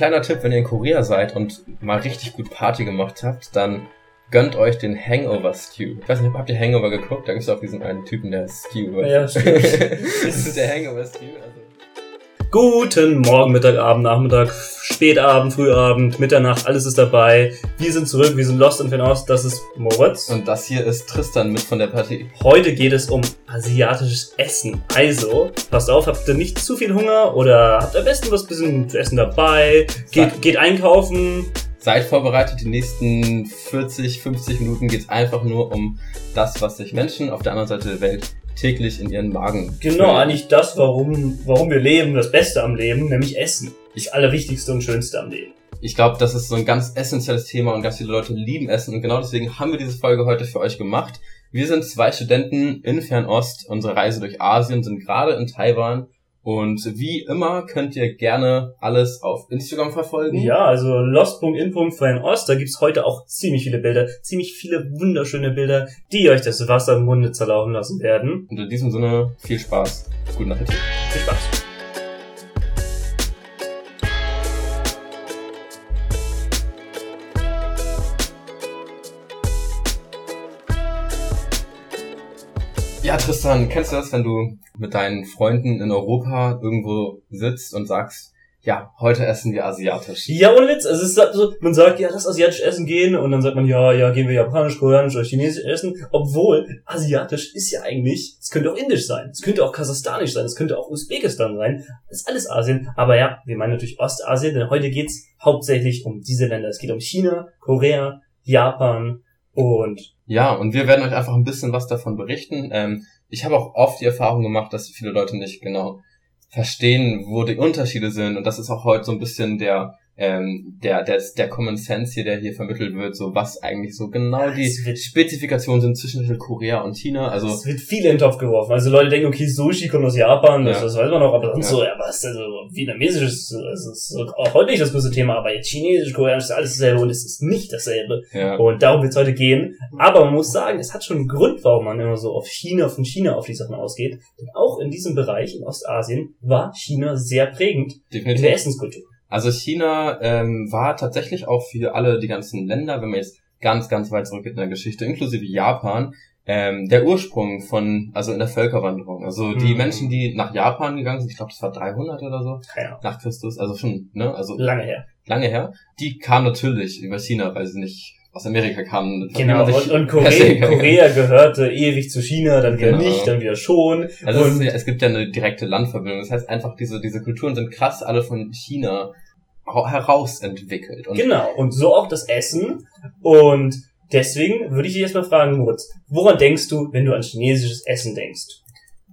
kleiner Tipp, wenn ihr in Korea seid und mal richtig gut Party gemacht habt, dann gönnt euch den Hangover Stew. Ich weiß nicht, habt ihr Hangover geguckt? Da gibt es auch diesen einen Typen, der Stew. Ja, stimmt. das ist der Hangover Stew. Also. Guten Morgen, Mittag, Abend, Nachmittag, Spätabend, Frühabend, Mitternacht, alles ist dabei. Wir sind zurück, wir sind Lost in Fernost, das ist Moritz. Und das hier ist Tristan mit von der Partie. Heute geht es um asiatisches Essen. Also, passt auf, habt ihr nicht zu viel Hunger oder habt am besten was bisschen zu essen dabei, geht, geht einkaufen, Seid vorbereitet, die nächsten 40, 50 Minuten geht's einfach nur um das, was sich Menschen auf der anderen Seite der Welt täglich in ihren Magen Genau, eigentlich das, warum, warum wir leben, das Beste am Leben, nämlich Essen. Das Allerwichtigste und Schönste am Leben. Ich glaube, das ist so ein ganz essentielles Thema und ganz viele Leute lieben Essen und genau deswegen haben wir diese Folge heute für euch gemacht. Wir sind zwei Studenten in Fernost. Unsere Reise durch Asien sind gerade in Taiwan und wie immer könnt ihr gerne alles auf Instagram verfolgen. Ja, also lost.in.fernost, da gibt's heute auch ziemlich viele Bilder, ziemlich viele wunderschöne Bilder, die euch das Wasser im Munde zerlaufen lassen werden. Und in diesem Sinne viel Spaß. Guten Appetit. Viel Spaß. Tristan, kennst du das, wenn du mit deinen Freunden in Europa irgendwo sitzt und sagst, ja, heute essen wir asiatisch. Ja, ohne Witz. Also es ist so, man sagt, ja, lass asiatisch essen gehen und dann sagt man, ja, ja, gehen wir japanisch, koreanisch oder chinesisch essen. Obwohl, asiatisch ist ja eigentlich, es könnte auch indisch sein, es könnte auch kasachstanisch sein, es könnte auch Usbekistan sein. Das ist alles Asien. Aber ja, wir meinen natürlich Ostasien, denn heute geht's hauptsächlich um diese Länder. Es geht um China, Korea, Japan und Ja, und wir werden euch einfach ein bisschen was davon berichten. Ähm, ich habe auch oft die Erfahrung gemacht, dass viele Leute nicht genau verstehen, wo die Unterschiede sind. Und das ist auch heute so ein bisschen der, ähm, der, der, der Common Sense hier, der hier vermittelt wird, so was eigentlich so genau die es wird, Spezifikationen sind zwischen Korea und China. Also es wird viel in den Topf geworfen. Also Leute denken, okay, Sushi kommt aus Japan, das, Ja. das weiß man noch, aber sonst Ja. so, ja, was denn so, vietnamesisch ist, das ist auch heute nicht das größte Thema, aber jetzt chinesisch, koreanisch ist alles dasselbe und es ist nicht dasselbe. ja, Und darum wird es heute gehen. Aber man muss sagen, es hat schon einen Grund, warum man immer so auf China, von China auf die Sachen ausgeht. Denn auch in diesem Bereich, in Ostasien, war China sehr prägend in definitiv. der Essenskultur. Also China ähm, war tatsächlich auch für alle die ganzen Länder, wenn man jetzt ganz, ganz weit zurückgeht in der Geschichte, inklusive Japan, ähm, der Ursprung von, also in der Völkerwanderung. Also die Mhm. Menschen, die nach Japan gegangen sind, ich glaube, das war 300 oder so, Ahnung. nach Christus, also schon, ne, also Lange her. lange her, die kamen natürlich über China, weil sie nicht aus Amerika kamen. Genau. Und, und Korea, Korea gehörte ewig zu China, dann wieder Genau. nicht, dann wieder schon. Also es, ja- es gibt ja eine direkte Landverbindung. Das heißt einfach, diese, diese Kulturen sind krass alle von China hau- heraus entwickelt. Und Genau, und so auch das Essen. Und deswegen würde ich dich erstmal fragen, Moritz, woran denkst du, wenn du an chinesisches Essen denkst?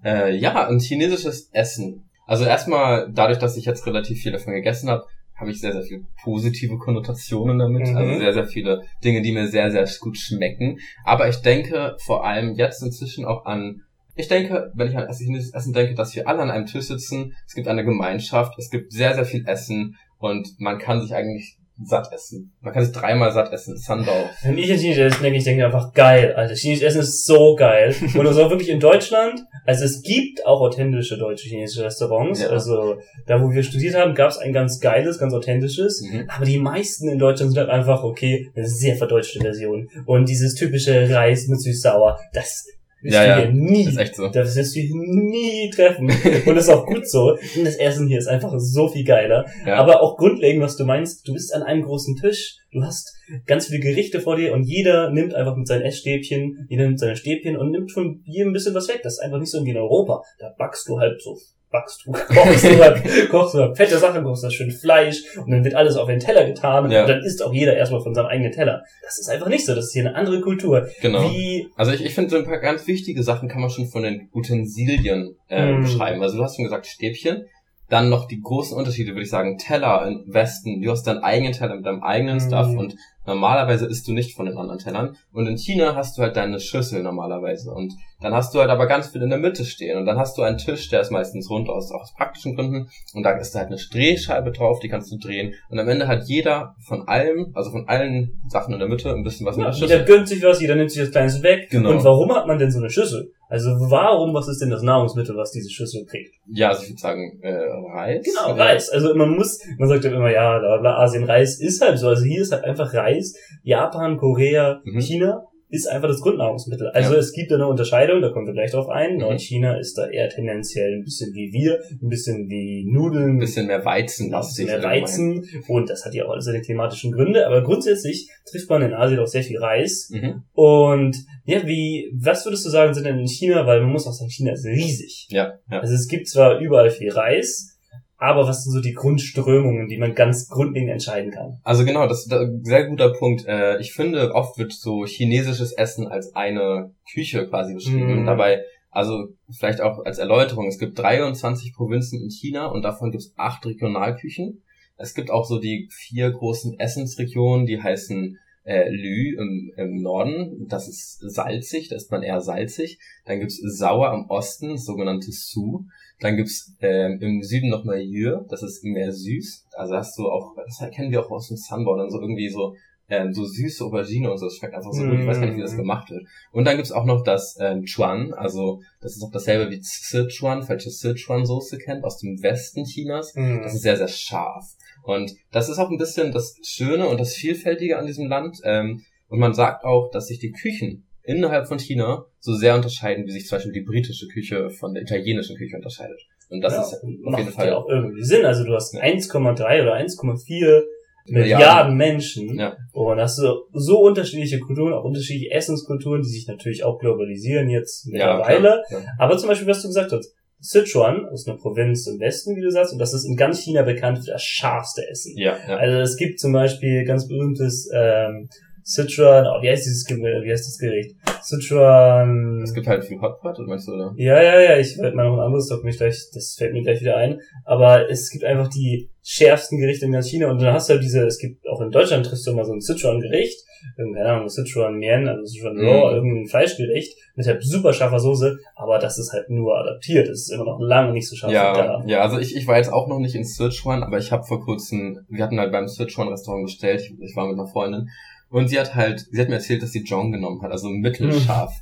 Äh, ja, ein chinesisches Essen. Also erstmal, dadurch, dass ich jetzt relativ viel davon gegessen habe, habe ich sehr, sehr viele positive Konnotationen damit. Mhm. Also sehr, sehr viele Dinge, die mir sehr, sehr gut schmecken. Aber ich denke vor allem jetzt inzwischen auch an, ich denke, wenn ich an Essen denke, dass wir alle an einem Tisch sitzen, es gibt eine Gemeinschaft, es gibt sehr, sehr viel Essen und man kann sich eigentlich satt essen. Man kann sich dreimal satt essen. Sandau. Wenn ich an chinesisches Essen denke, ich denke einfach geil, Alter. Chinesisches Essen ist so geil. Und das auch wirklich in Deutschland. Also es gibt auch authentische deutsche chinesische Restaurants. Ja. Also da, wo wir studiert haben, gab es ein ganz geiles, ganz authentisches. Mhm. Aber die meisten in Deutschland sind halt einfach, okay, eine sehr verdeutschte Version. Und dieses typische Reis mit süß-sauer, das wirst Ja, du ja. hier nie Ist echt so. Das wirst du hier nie treffen. Und das ist auch gut so. Denn das Essen hier ist einfach so viel geiler. Ja. Aber auch grundlegend, was du meinst, du bist an einem großen Tisch, du hast ganz viele Gerichte vor dir und jeder nimmt einfach mit seinen Essstäbchen, jeder nimmt seine Stäbchen und nimmt von jedem ein bisschen was weg. Das ist einfach nicht so wie in Europa. Da backst du halt so, backst du, kochst du halt, kochst du halt fette Sachen, kochst da schön Fleisch und dann wird alles auf den Teller getan Ja. und dann isst auch jeder erstmal von seinem eigenen Teller. Das ist einfach nicht so. Das ist hier eine andere Kultur. Genau. Wie, Also ich, ich finde, so ein paar ganz wichtige Sachen kann man schon von den Utensilien äh, Mm. beschreiben. Also du hast schon gesagt Stäbchen. Dann noch die großen Unterschiede, würde ich sagen. Teller im Westen. Du hast deinen eigenen Teller mit deinem eigenen Mm. Stuff und normalerweise isst du nicht von den anderen Tellern. Und in China hast du halt deine Schüssel normalerweise. Und dann hast du halt aber ganz viel in der Mitte stehen. Und dann hast du einen Tisch, der ist meistens rund aus, auch aus praktischen Gründen. Und da ist halt eine Drehscheibe drauf, die kannst du drehen. Und am Ende hat jeder von allem, also von allen Sachen in der Mitte, ein bisschen was in Ja, der jeder Schüssel. gönnt sich was, jeder nimmt sich das Kleinste weg. Genau. Und warum hat man denn so eine Schüssel? Also warum, was ist denn das Nahrungsmittel, was diese Schüssel kriegt? Ja, also ich würde sagen, äh, Reis. Genau, Ja. Reis. Also man muss, man sagt ja immer, ja, bla, bla, Asien, Reis ist halt so. Also hier ist halt einfach Reis. Japan, Korea, Mhm. China ist einfach das Grundnahrungsmittel. Also Ja. es gibt da eine Unterscheidung, da kommen wir gleich drauf ein. Mhm. Nordchina ist da eher tendenziell ein bisschen wie wir, ein bisschen wie Nudeln, Ein bisschen mehr Weizen ein bisschen mehr Weizen und das hat ja auch alles seine klimatischen Gründe, aber grundsätzlich trifft man in Asien auch sehr viel Reis Mhm. und ja, wie, was würdest du sagen, sind denn in China, weil man muss auch sagen, China ist riesig. Ja, ja. Also es gibt zwar überall viel Reis, aber was sind so die Grundströmungen, die man ganz grundlegend entscheiden kann? Also genau, das ist ein sehr guter Punkt. Äh, Ich finde, oft wird so chinesisches Essen als eine Küche quasi beschrieben. Mhm. Dabei, also vielleicht auch als Erläuterung, es gibt 23 Provinzen in China und davon gibt es acht Regionalküchen. Es gibt auch so die vier großen Essensregionen, die heißen äh, Lü im, im Norden, das ist salzig, da ist man eher salzig. Dann gibt's sauer am Osten, sogenannte Su. Dann gibt's ähm, im Süden nochmal Jür, das ist mehr süß. Also hast du auch, das kennen wir auch aus dem Sunboard, dann so irgendwie so ähm, so süße Aubergine und so, das schmeckt einfach so gut, ich weiß gar nicht, wie das Mm. gemacht wird. Und dann gibt's auch noch das ähm, Chuan, also das ist auch dasselbe wie Sichuan, falls ihr Sichuan-Soße kennt, aus dem Westen Chinas. Das ist sehr, sehr scharf. Und das ist auch ein bisschen das Schöne und das Vielfältige an diesem Land. Ähm, und man sagt auch, dass sich die Küchen innerhalb von China so sehr unterscheiden, wie sich zum Beispiel die britische Küche von der italienischen Küche unterscheidet. Und das ja, ist auf jeden Fall ja auch irgendwie Sinn. Also du hast Ja. 1,3 oder 1,4 Milliarden, Milliarden. Menschen Ja. und hast du so unterschiedliche Kulturen, auch unterschiedliche Essenskulturen, die sich natürlich auch globalisieren jetzt Ja, mittlerweile. klar, ja. Aber zum Beispiel, was du gesagt hast, Sichuan ist eine Provinz im Westen, wie du sagst, und das ist in ganz China bekannt für das scharfste Essen. Ja, ja. Also es gibt zum Beispiel ganz berühmtes ähm, Sichuan, oh, wie heißt dieses Gericht? Wie heißt das Gericht? Sichuan. Es gibt halt viel Hotpot, meinst du, oder? Ja, ja, ja, ich werde mal noch ein anderes Doc mich gleich, das fällt mir gleich wieder ein. Aber es gibt einfach die schärfsten Gerichte in ganz China und dann hast du halt diese, es gibt auch in Deutschland triffst du mal so ein Sichuan-Gericht, irgendeine Ahnung, Sichuan Mian, also Sichuan Raw, Mhm. irgendein Fleischgericht mit halt super scharfer Soße, aber das ist halt nur adaptiert, es ist immer noch lange nicht so scharf wie Ja, da. ja, also ich, ich war jetzt auch noch nicht in Sichuan, aber ich habe vor kurzem, wir hatten halt beim Sichuan Restaurant bestellt, ich, ich war mit einer Freundin und sie hat halt, sie hat mir erzählt, dass sie Jong genommen hat, also mittelscharf.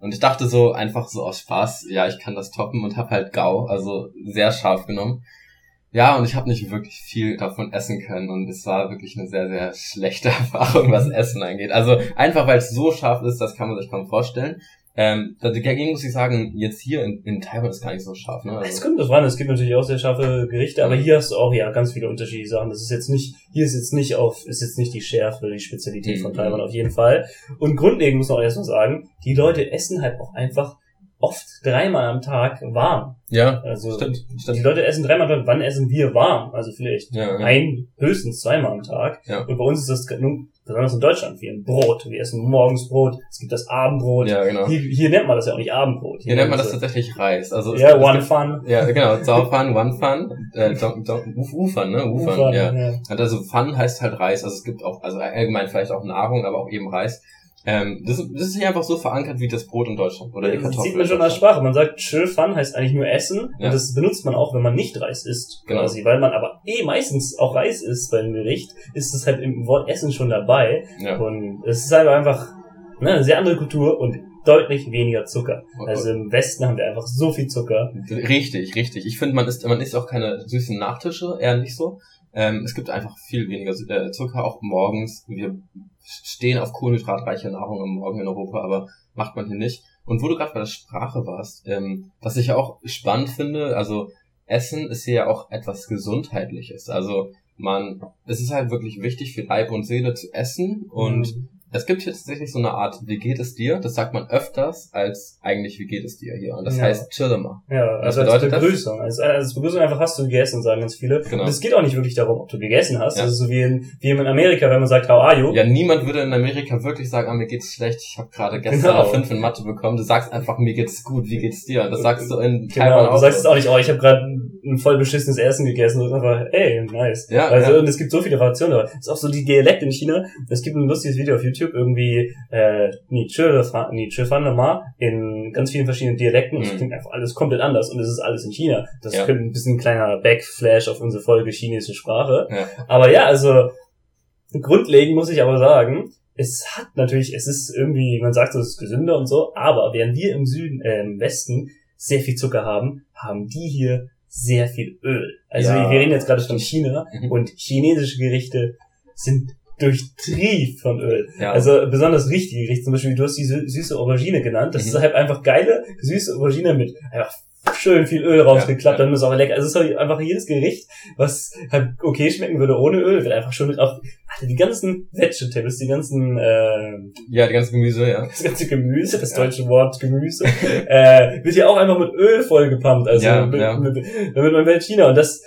Und ich dachte so einfach so aus Spaß, ja, ich kann das toppen und habe halt Gau, also sehr scharf genommen. Ja, und ich habe nicht wirklich viel davon essen können und es war wirklich eine sehr, sehr schlechte Erfahrung, was Essen angeht. Also einfach, weil es so scharf ist, das kann man sich kaum vorstellen. Ähm, dagegen muss ich sagen, jetzt hier in, in Taiwan ist gar nicht so scharf. Ne? Es Also, kommt drauf an, es gibt natürlich auch sehr scharfe Gerichte, aber Mhm. hier hast du auch ja ganz viele unterschiedliche Sachen. Das ist jetzt nicht, hier ist jetzt nicht auf, ist jetzt nicht die Schärfe, die Spezialität von Mhm. Taiwan auf jeden Fall. Und grundlegend muss man auch erstmal sagen, die Leute essen halt auch einfach oft dreimal am Tag warm. ja, Also stimmt, die stimmt. Leute essen dreimal am Tag. Wann essen wir warm? Also vielleicht Ja, ja. ein, höchstens zweimal am Tag. Ja. Und bei uns ist das nun, besonders in Deutschland, wir ein Brot. Wir essen morgens Brot, es gibt das Abendbrot. ja, genau. Hier, hier nennt man das ja auch nicht Abendbrot. Hier nennt man das so- tatsächlich Reis. Also Ja, gibt- One gibt- Fun. Ja, genau. Zaufan, One Fun, äh, Don, Don, Uf, Ufern, ne? Ufern, Ufern, ja. ja. Also Fun heißt halt Reis. Also es gibt auch, also allgemein vielleicht auch Nahrung, aber auch eben Reis. Ähm, das, ist- das ist hier einfach so verankert wie das Brot in Deutschland oder die Das Kartoffeln. sieht man in schon als Deutschland. Sprache. Man sagt, chill fun heißt eigentlich nur essen. Ja. Und das benutzt man auch, wenn man nicht Reis isst. Genau. Quasi. Weil man aber eh meistens auch Reis isst bei einem Gericht, ist es halt im Wort Essen schon dabei. Ja. Und es ist halt einfach ne, eine sehr andere Kultur und deutlich weniger Zucker. Also im Westen haben wir einfach so viel Zucker. Richtig, richtig. Ich finde, man isst, man isst auch keine süßen Nachtische, eher nicht so. Ähm, es gibt einfach viel weniger äh, Zucker, auch morgens. Wir stehen auf kohlenhydratreiche Nahrung am Morgen in Europa, aber macht man hier nicht. Und wo du gerade bei der Sprache warst, ähm, was ich ja auch spannend finde, also Essen ist hier ja auch etwas Gesundheitliches. Also man, es ist halt wirklich wichtig für Leib und Seele zu essen und es gibt hier tatsächlich so eine Art, wie geht es dir? Das sagt man öfters als eigentlich, wie geht es dir hier? Und das Ja. heißt, chill mal. Ja, also als? Begrüßung. Als, als Begrüßung einfach hast du gegessen, sagen ganz viele. Genau. Und es geht auch nicht wirklich darum, ob du gegessen hast. Ja. Das ist so wie in, wie in Amerika, wenn man sagt, how are you? Ja, niemand würde in Amerika wirklich sagen, ah, mir geht's schlecht, ich habe gerade gestern Genau. eine 5 in Mathe bekommen. Du sagst einfach, mir geht's gut, wie geht's dir? Das sagst du in Genau, Taiwan du auch. sagst es auch nicht, oh, ich habe gerade ein voll beschissenes Essen gegessen. Das ist einfach, ey, nice. Ja, also, ja. und es gibt so viele Variationen, es ist auch so die Dialekte in China. Es gibt ein lustiges Video auf YouTube, irgendwie, äh, Ni Chö Fa- Ni Chö Fan Le Ma in ganz vielen verschiedenen Dialekten und es Mhm. klingt einfach alles komplett anders und es ist alles in China. Das Ja. könnte ein bisschen ein kleiner Backflash auf unsere Folge chinesische Sprache. Ja. Aber ja, also, grundlegend muss ich aber sagen, es hat natürlich, es ist irgendwie, man sagt so, es ist gesünder und so, aber während wir im Süden, äh, im Westen sehr viel Zucker haben, haben die hier sehr viel Öl. Also Ja, wir reden jetzt gerade von China Mhm. und chinesische Gerichte sind durchtrieft von Öl. Ja. Also besonders richtige Gerichte, zum Beispiel, du hast die sü- süße Aubergine genannt. Das Mhm. ist halt einfach geile, süße Aubergine mit einfach schön viel Öl rausgeklappt, Ja, ja. dann ist es auch lecker. Also es ist halt einfach jedes Gericht, was halt okay schmecken würde ohne Öl, wird einfach schon mit auf, Alter, die ganzen Vegetables, die ganzen, äh, ja, die ganze Gemüse, ja. das ganze Gemüse, das Ja. deutsche Wort Gemüse, äh, wird ja auch einfach mit Öl vollgepumpt, also mit. Mit, damit man bei China und das,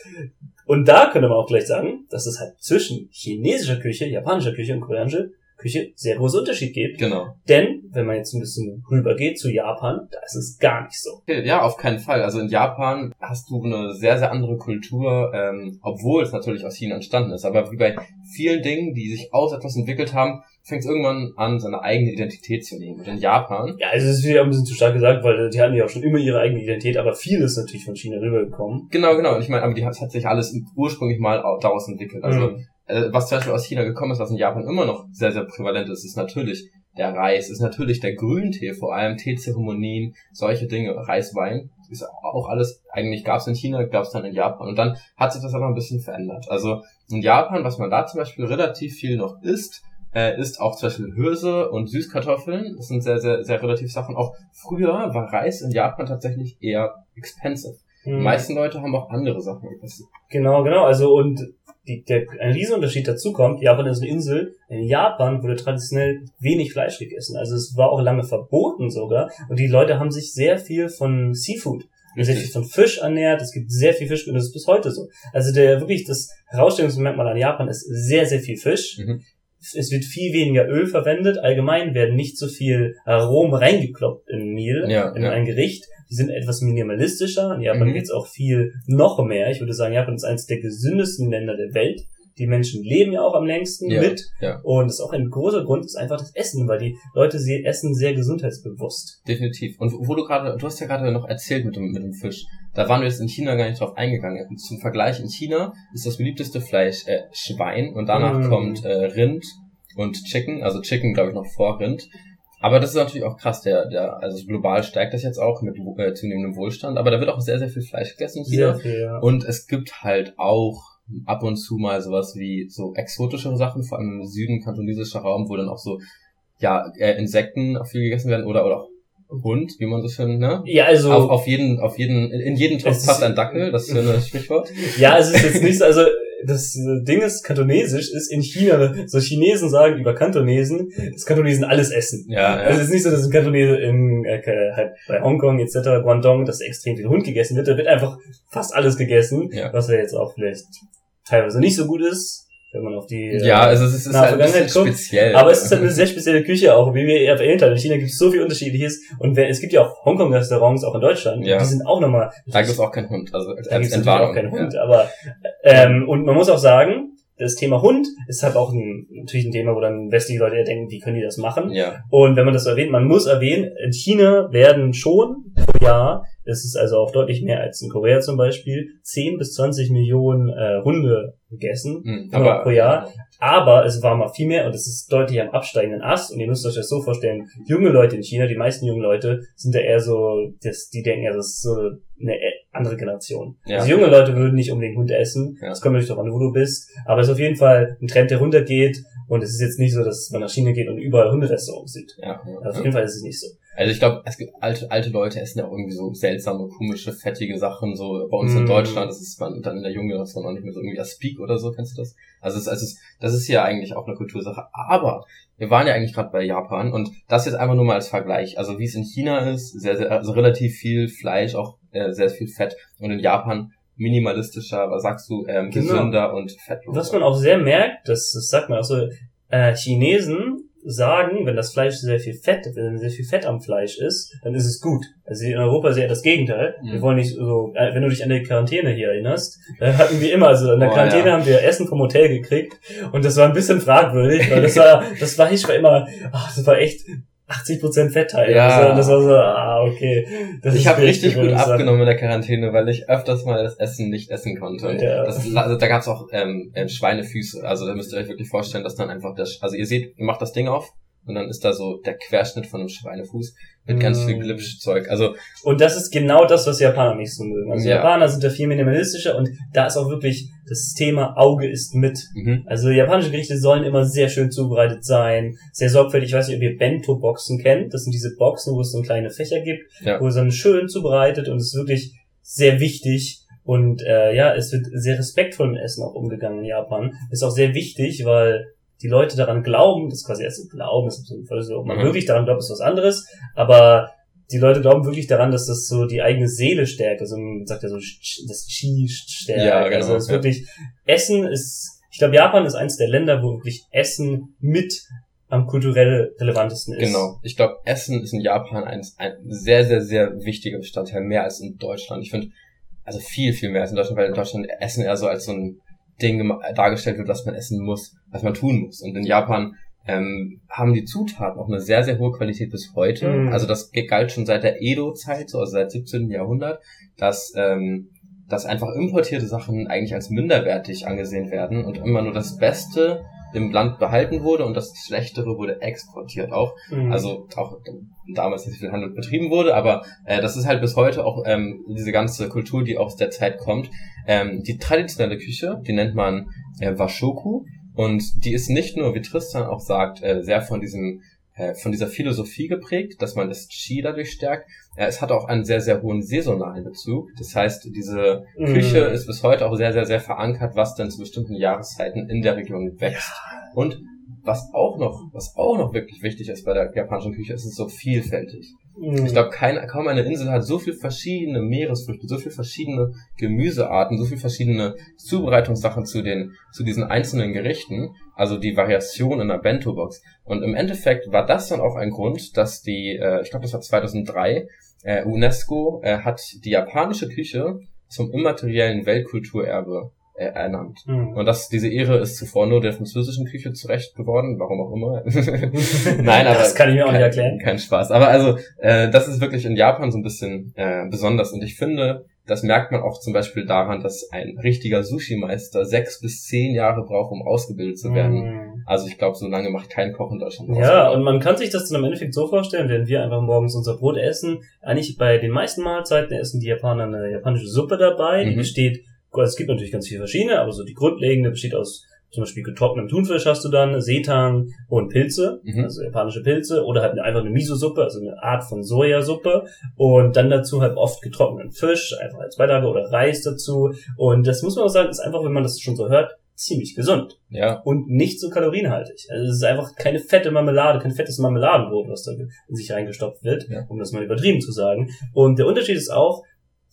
und da könnte man auch gleich sagen, dass es halt zwischen chinesischer Küche, japanischer Küche und koreanischer Küche sehr große Unterschied gibt. Genau. Denn, wenn man jetzt ein bisschen rübergeht zu Japan, da ist es gar nicht so. Ja, auf keinen Fall. Also in Japan hast du eine sehr, sehr andere Kultur, ähm, obwohl es natürlich aus China entstanden ist. Aber wie bei vielen Dingen, die sich aus etwas entwickelt haben, fängt es irgendwann an, seine eigene Identität zu nehmen. Und in Japan, Ja, also es ist wieder ein bisschen zu stark gesagt, weil die hatten ja auch schon immer ihre eigene Identität, aber viel ist natürlich von China rübergekommen. genau, genau. Und ich meine, aber die hat, hat sich alles ursprünglich mal au- daraus entwickelt. Also Mhm. äh, was zum Beispiel aus China gekommen ist, was in Japan immer noch sehr, sehr prävalent ist, ist natürlich der Reis, ist natürlich der Grüntee, vor allem Teezeremonien, solche Dinge, Reiswein, ist auch alles, eigentlich gab es in China, gab es dann in Japan. Und dann hat sich das aber ein bisschen verändert. Also in Japan, was man da zum Beispiel relativ viel noch isst, äh, ist auch zum Beispiel Hirse und Süßkartoffeln. Das sind sehr, sehr, sehr relativ Sachen. Auch früher war Reis in Japan tatsächlich eher expensive. Die Mhm. meisten Leute haben auch andere Sachen gegessen. Genau, genau. Also und die, der, ein Riesenunterschied dazu kommt, Japan ist eine Insel. In Japan wurde traditionell wenig Fleisch gegessen. Also es war auch lange verboten sogar. Und die Leute haben sich sehr viel von Seafood, sehr viel von Fisch ernährt. Es gibt sehr viel Fisch und das ist bis heute so. Also der wirklich das Herausstellungsmerkmal an Japan ist sehr, sehr viel Fisch. Mhm. Es wird viel weniger Öl verwendet. Allgemein werden nicht so viel Aromen reingekloppt in Mehl, Ja, in ja. ein Gericht. Die sind etwas minimalistischer. In Japan Mhm. geht's auch viel noch mehr. Ich würde sagen, Japan ist eines der gesündesten Länder der Welt. Die Menschen leben ja auch am längsten Ja, mit. ja. Und das ist auch ein großer Grund, ist einfach das Essen, weil die Leute sie essen sehr gesundheitsbewusst. Definitiv. Und wo du gerade, du hast ja gerade noch erzählt mit dem, mit dem Fisch. Da waren wir jetzt in China gar nicht drauf eingegangen. Zum Vergleich, in China ist das beliebteste Fleisch äh, Schwein und danach Mm. kommt äh, Rind und Chicken. Also Chicken, glaube ich, noch vor Rind. Aber das ist natürlich auch krass, der, der, also global steigt das jetzt auch mit äh, zunehmendem Wohlstand, aber da wird auch sehr, sehr viel Fleisch gegessen in China. Sehr viel, ja. Und es gibt halt auch ab und zu mal sowas wie so exotischere Sachen, vor allem im Süden, kantonesischer Raum, wo dann auch so, ja, äh, Insekten auch viel gegessen werden oder, oder auch Hund, wie man so schön, ne? Ja, also, Auf, auf jeden, auf jeden, in jeden Topf passt ein Dackel, das ist ja ein Sprichwort. ja, es ist jetzt nicht so, also, das äh, Ding ist, Kantonesisch ist in China, so Chinesen sagen über Kantonesen, dass Kantonesen alles essen. Ja, Also es ja. ist nicht so, dass in Kantonese in äh, halt bei Hongkong etc., Guangdong, dass extrem viel Hund gegessen wird. Da wird einfach fast alles gegessen, Ja. was ja jetzt auch vielleicht teilweise nicht so gut ist, wenn man auf die äh, Ja, also es ist, halt ein guckt. speziell. Aber es ist halt eine sehr spezielle Küche auch, wie wir erwähnt haben. In China gibt es so viel Unterschiedliches und wenn, es gibt ja auch Hongkong-Restaurants, auch in Deutschland, Ja. die sind auch nochmal, da gibt es auch keinen Hund, also da gibt es auch keinen Hund, aber ähm, und man muss auch sagen, das Thema Hund ist halt auch ein, natürlich ein Thema, wo dann westliche Leute eher denken, wie können die das machen? Ja. ja. Und wenn man das so erwähnt, man muss erwähnen, in China werden schon pro Jahr, das ist also auch deutlich mehr als in Korea zum Beispiel, 10 bis 20 Millionen äh, Hunde gegessen. Hm, Immer aber pro Jahr. Aber es war mal viel mehr und es ist deutlich am absteigenden Ast. Und ihr müsst euch das so vorstellen, junge Leute in China, die meisten jungen Leute, sind da eher so, das, die denken ja, das ist so eine andere Generation. Ja. Also junge Leute würden nicht unbedingt Hunde essen. Ja. Das kommt natürlich darauf an, wo du bist. Aber es ist auf jeden Fall ein Trend, der runtergeht. Und es ist jetzt nicht so, dass man nach China geht und überall Hunderestaurants sieht. ja, ja. Auf jeden Fall ist es nicht so. Also ich glaube, es gibt alte, alte Leute essen ja auch irgendwie so seltsame, komische, fettige Sachen. So bei uns in Mm. Deutschland, das ist man dann in der jungen Generation auch nicht mehr so irgendwie das Speak oder so, kennst du das? Also es, also es, das ist ja eigentlich auch eine Kultursache. Aber wir waren ja eigentlich gerade bei Japan und das jetzt einfach nur mal als Vergleich. Also wie es in China ist, sehr, sehr, also relativ viel Fleisch, auch äh, sehr viel Fett. Und in Japan minimalistischer, was sagst du, ähm, Genau. gesünder und fettloser. Was man auch sehr merkt, das, das sagt man auch so, äh, Chinesen sagen, wenn das Fleisch sehr viel Fett, wenn sehr viel Fett am Fleisch ist, dann ist es gut. Also in Europa ist ja das Gegenteil. Mhm. Wir wollen nicht so, äh, wenn du dich an die Quarantäne hier erinnerst, da hatten wir immer, also in der Oh, Quarantäne ja. haben wir Essen vom Hotel gekriegt und das war ein bisschen fragwürdig, weil das war, das Fleisch war immer, ach, das war echt, 80% Fettteil. Ja. Also das war so, ah, okay. Das ich habe richtig gut abgenommen in der Quarantäne, weil ich öfters mal das Essen nicht essen konnte. Ja. Das, also da gab's auch ähm, ähm, Schweinefüße. Also da müsst ihr euch wirklich vorstellen, dass dann einfach das, also ihr seht, ihr macht das Ding auf und dann ist da so der Querschnitt von einem Schweinefuß mit ganz Mm. viel Glitschzeug. Also Und das ist genau das, was Japaner nicht so mögen. Also Ja. Japaner sind da viel minimalistischer und da ist auch wirklich das Thema Auge ist mit. mhm. Also japanische Gerichte sollen immer sehr schön zubereitet sein, sehr sorgfältig. Ich weiß nicht, ob ihr Bento-Boxen kennt. Das sind diese Boxen, wo es so kleine Fächer gibt, Ja. wo es dann schön zubereitet und es ist wirklich sehr wichtig. Und äh, ja, es wird sehr respektvoll mit Essen auch umgegangen in Japan. Ist auch sehr wichtig, weil die Leute daran glauben, das ist quasi erst so Glauben, das ist so, also ob man Mhm. wirklich daran glaubt, ist was anderes, aber die Leute glauben wirklich daran, dass das so die eigene Seele stärkt. Also man sagt ja so, das Chi stärkt. Ja, genau, also es ist ja. wirklich, Essen ist, ich glaube, Japan ist eines der Länder, wo wirklich Essen mit am kulturell relevantesten ist. Genau. Ich glaube, Essen ist in Japan ein, ein sehr, sehr, sehr wichtiger Bestandteil, mehr als in Deutschland. Ich finde, also viel, viel mehr als in Deutschland, weil in Deutschland Essen eher so als so ein Ding dargestellt wird, was man essen muss, was man tun muss. Und in Japan ähm, haben die Zutaten auch eine sehr, sehr hohe Qualität bis heute. Mhm. Also das galt schon seit der Edo-Zeit, so also seit 17. Jahrhundert, dass, ähm, dass einfach importierte Sachen eigentlich als minderwertig angesehen werden und immer nur das Beste im Land behalten wurde und das Schlechtere wurde exportiert auch. Mhm. Also auch damals nicht viel Handel betrieben wurde, aber äh, das ist halt bis heute auch ähm, diese ganze Kultur, die aus der Zeit kommt. Ähm, die traditionelle Küche, die nennt man äh, Washoku und die ist nicht nur, wie Tristan auch sagt, äh, sehr von diesem äh, von dieser Philosophie geprägt, dass man das Qi dadurch stärkt. Äh, es hat auch einen sehr, sehr hohen saisonalen Bezug. Das heißt, diese Mhm. Küche ist bis heute auch sehr, sehr, sehr verankert, was dann zu bestimmten Jahreszeiten in der Region wächst. Und was auch noch, was auch noch wirklich wichtig ist bei der japanischen Küche, ist es so vielfältig. Ich glaube, keine, kaum eine Insel hat so viel verschiedene Meeresfrüchte, so viel verschiedene Gemüsearten, so viel verschiedene Zubereitungssachen zu den, zu diesen einzelnen Gerichten. Also die Variation in der Bento-Box. Und im Endeffekt war das dann auch ein Grund, dass die, äh, ich glaube, das war 2003, äh, UNESCO äh, hat die japanische Küche zum immateriellen Weltkulturerbe ernannt. Mhm. Und das, diese Ehre ist zuvor nur der französischen Küche zurecht geworden, warum auch immer. Nein, aber das kann ich mir auch nicht kein, erklären. kein Spaß. Aber also, äh, das ist wirklich in Japan so ein bisschen äh, besonders. Und ich finde, das merkt man auch zum Beispiel daran, dass ein richtiger Sushi-Meister sechs bis zehn Jahre braucht, um ausgebildet zu werden. Mhm. Also ich glaube, so lange macht kein Koch in Deutschland Ja, und man kann sich das dann im Endeffekt so vorstellen, wenn wir einfach morgens unser Brot essen, eigentlich bei den meisten Mahlzeiten essen die Japaner eine japanische Suppe dabei, die Mhm. besteht, also es gibt natürlich ganz viele verschiedene, aber so die grundlegende besteht aus zum Beispiel getrocknetem Thunfisch hast du dann, Seetang und Pilze, Mhm. also japanische Pilze, oder halt einfach eine Miso-Suppe, also eine Art von Sojasuppe und dann dazu halt oft getrockneten Fisch, einfach als Beilage oder Reis dazu und das muss man auch sagen, ist einfach, wenn man das schon so hört, ziemlich gesund ja, und nicht so kalorienhaltig. Also es ist einfach keine fette Marmelade, kein fettes Marmeladenbrot, was da in sich reingestopft wird, Ja. um das mal übertrieben zu sagen. Und der Unterschied ist auch,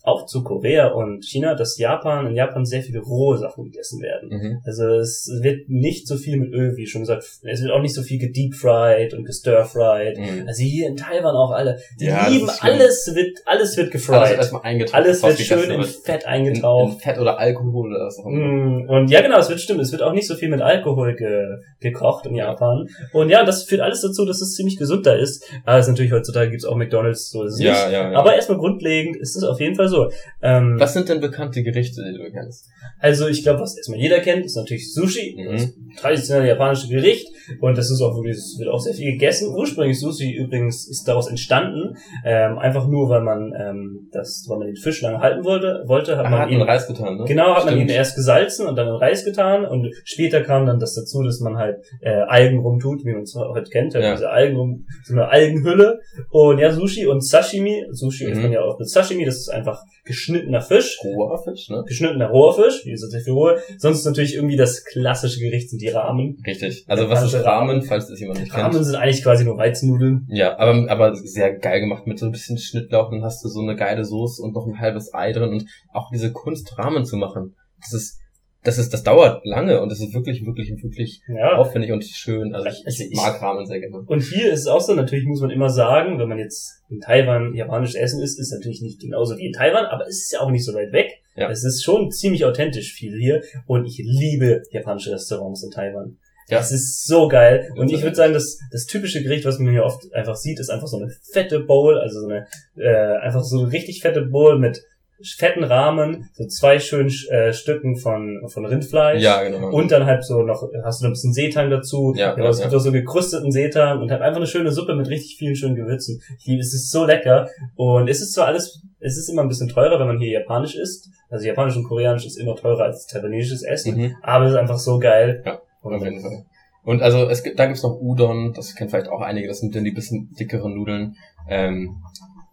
auch zu Korea und China, dass Japan, in Japan sehr viele rohe Sachen gegessen werden. mhm. Also es wird nicht so viel mit Öl, wie schon gesagt, es wird auch nicht so viel gedeep-fried und gestir-fried. Mhm. Also hier in Taiwan auch alle, die Ja, lieben, alles wird, alles wird Alles gefried. erstmal eingetaucht. Alles wird es schön in wird. Fett in, eingetaucht. in Fett oder Alkohol oder was auch immer. Mm, Und ja, genau, es wird stimmen. Es wird auch nicht so viel mit Alkohol ge gekocht in Japan. Und ja, das führt alles dazu, dass es ziemlich gesund da ist. Aber es ist natürlich heutzutage gibt's auch McDonalds, so ist es nicht. Ja, ja, ja. Aber erstmal grundlegend ist es auf jeden Fall so. Ähm, was sind denn bekannte Gerichte, die du kennst? also ich glaube, was erstmal jeder kennt, ist natürlich Sushi. Mhm. Das traditionelle japanische Gericht. Und das ist auch wirklich, es wird auch sehr viel gegessen. Ursprünglich Sushi übrigens ist daraus entstanden. Ähm, einfach nur, weil man ähm, das, weil man den Fisch lange halten wollte, wollte, hat Ah, man hat ihn man Reis getan, ne? Genau, hat man Stimmt. ihn erst gesalzen und dann in Reis getan und später kam dann das dazu, dass man halt äh, Algen rumtut, wie man es heute kennt, halt Ja. diese Algen rum, so eine Algenhülle und ja, Sushi und Sashimi, Sushi Mhm. isst man ja auch mit Sashimi, das ist einfach geschnittener Fisch, Roher Fisch, ne? geschnittener roher Fisch, wie gesagt, sehr viel rohe, sonst natürlich irgendwie das klassische Gericht sind die Ramen. Richtig. Also was ist Ramen, Ramen. falls das jemand nicht kennt? Ramen sind eigentlich quasi nur Weizennudeln. Ja, aber, aber sehr geil gemacht mit so ein bisschen Schnittlauch, dann hast du so eine geile Soße und noch ein halbes Ei drin und auch diese Kunst Ramen zu machen. Das ist, das ist, das dauert lange und das ist wirklich, wirklich, wirklich Ja. aufwendig und schön. Also ich, Also ich ich- mag Ramen sehr gerne. Und hier ist es auch so, natürlich muss man immer sagen, wenn man jetzt in Taiwan japanisch essen isst, ist natürlich nicht genauso wie in Taiwan, aber es ist ja auch nicht so weit weg. Ja. Es ist schon ziemlich authentisch viel hier und ich liebe japanische Restaurants in Taiwan. Ja. Das ist so geil. Und ich würde sagen, das, das typische Gericht, was man hier oft einfach sieht, ist einfach so eine fette Bowl, also so eine, äh, einfach so eine richtig fette Bowl mit fetten Rahmen, so zwei schönen äh, Stücken von, von Rindfleisch. Ja, genau. Und dann halt so noch, hast du noch ein bisschen Seetang dazu. Ja, ja, ja, es gibt auch so gekrusteten Seetang und halt einfach eine schöne Suppe mit richtig vielen schönen Gewürzen. Ich liebe, es ist so lecker. Und es ist zwar alles, es ist immer ein bisschen teurer, wenn man hier japanisch isst. Also japanisch und koreanisch ist immer teurer als taiwanesisches Essen. Mhm. Aber es ist einfach so geil. Ja, Auf jeden Fall. Und also es gibt, da gibt's noch Udon, das kennen vielleicht auch einige, das sind dann die bisschen dickeren Nudeln. Ähm,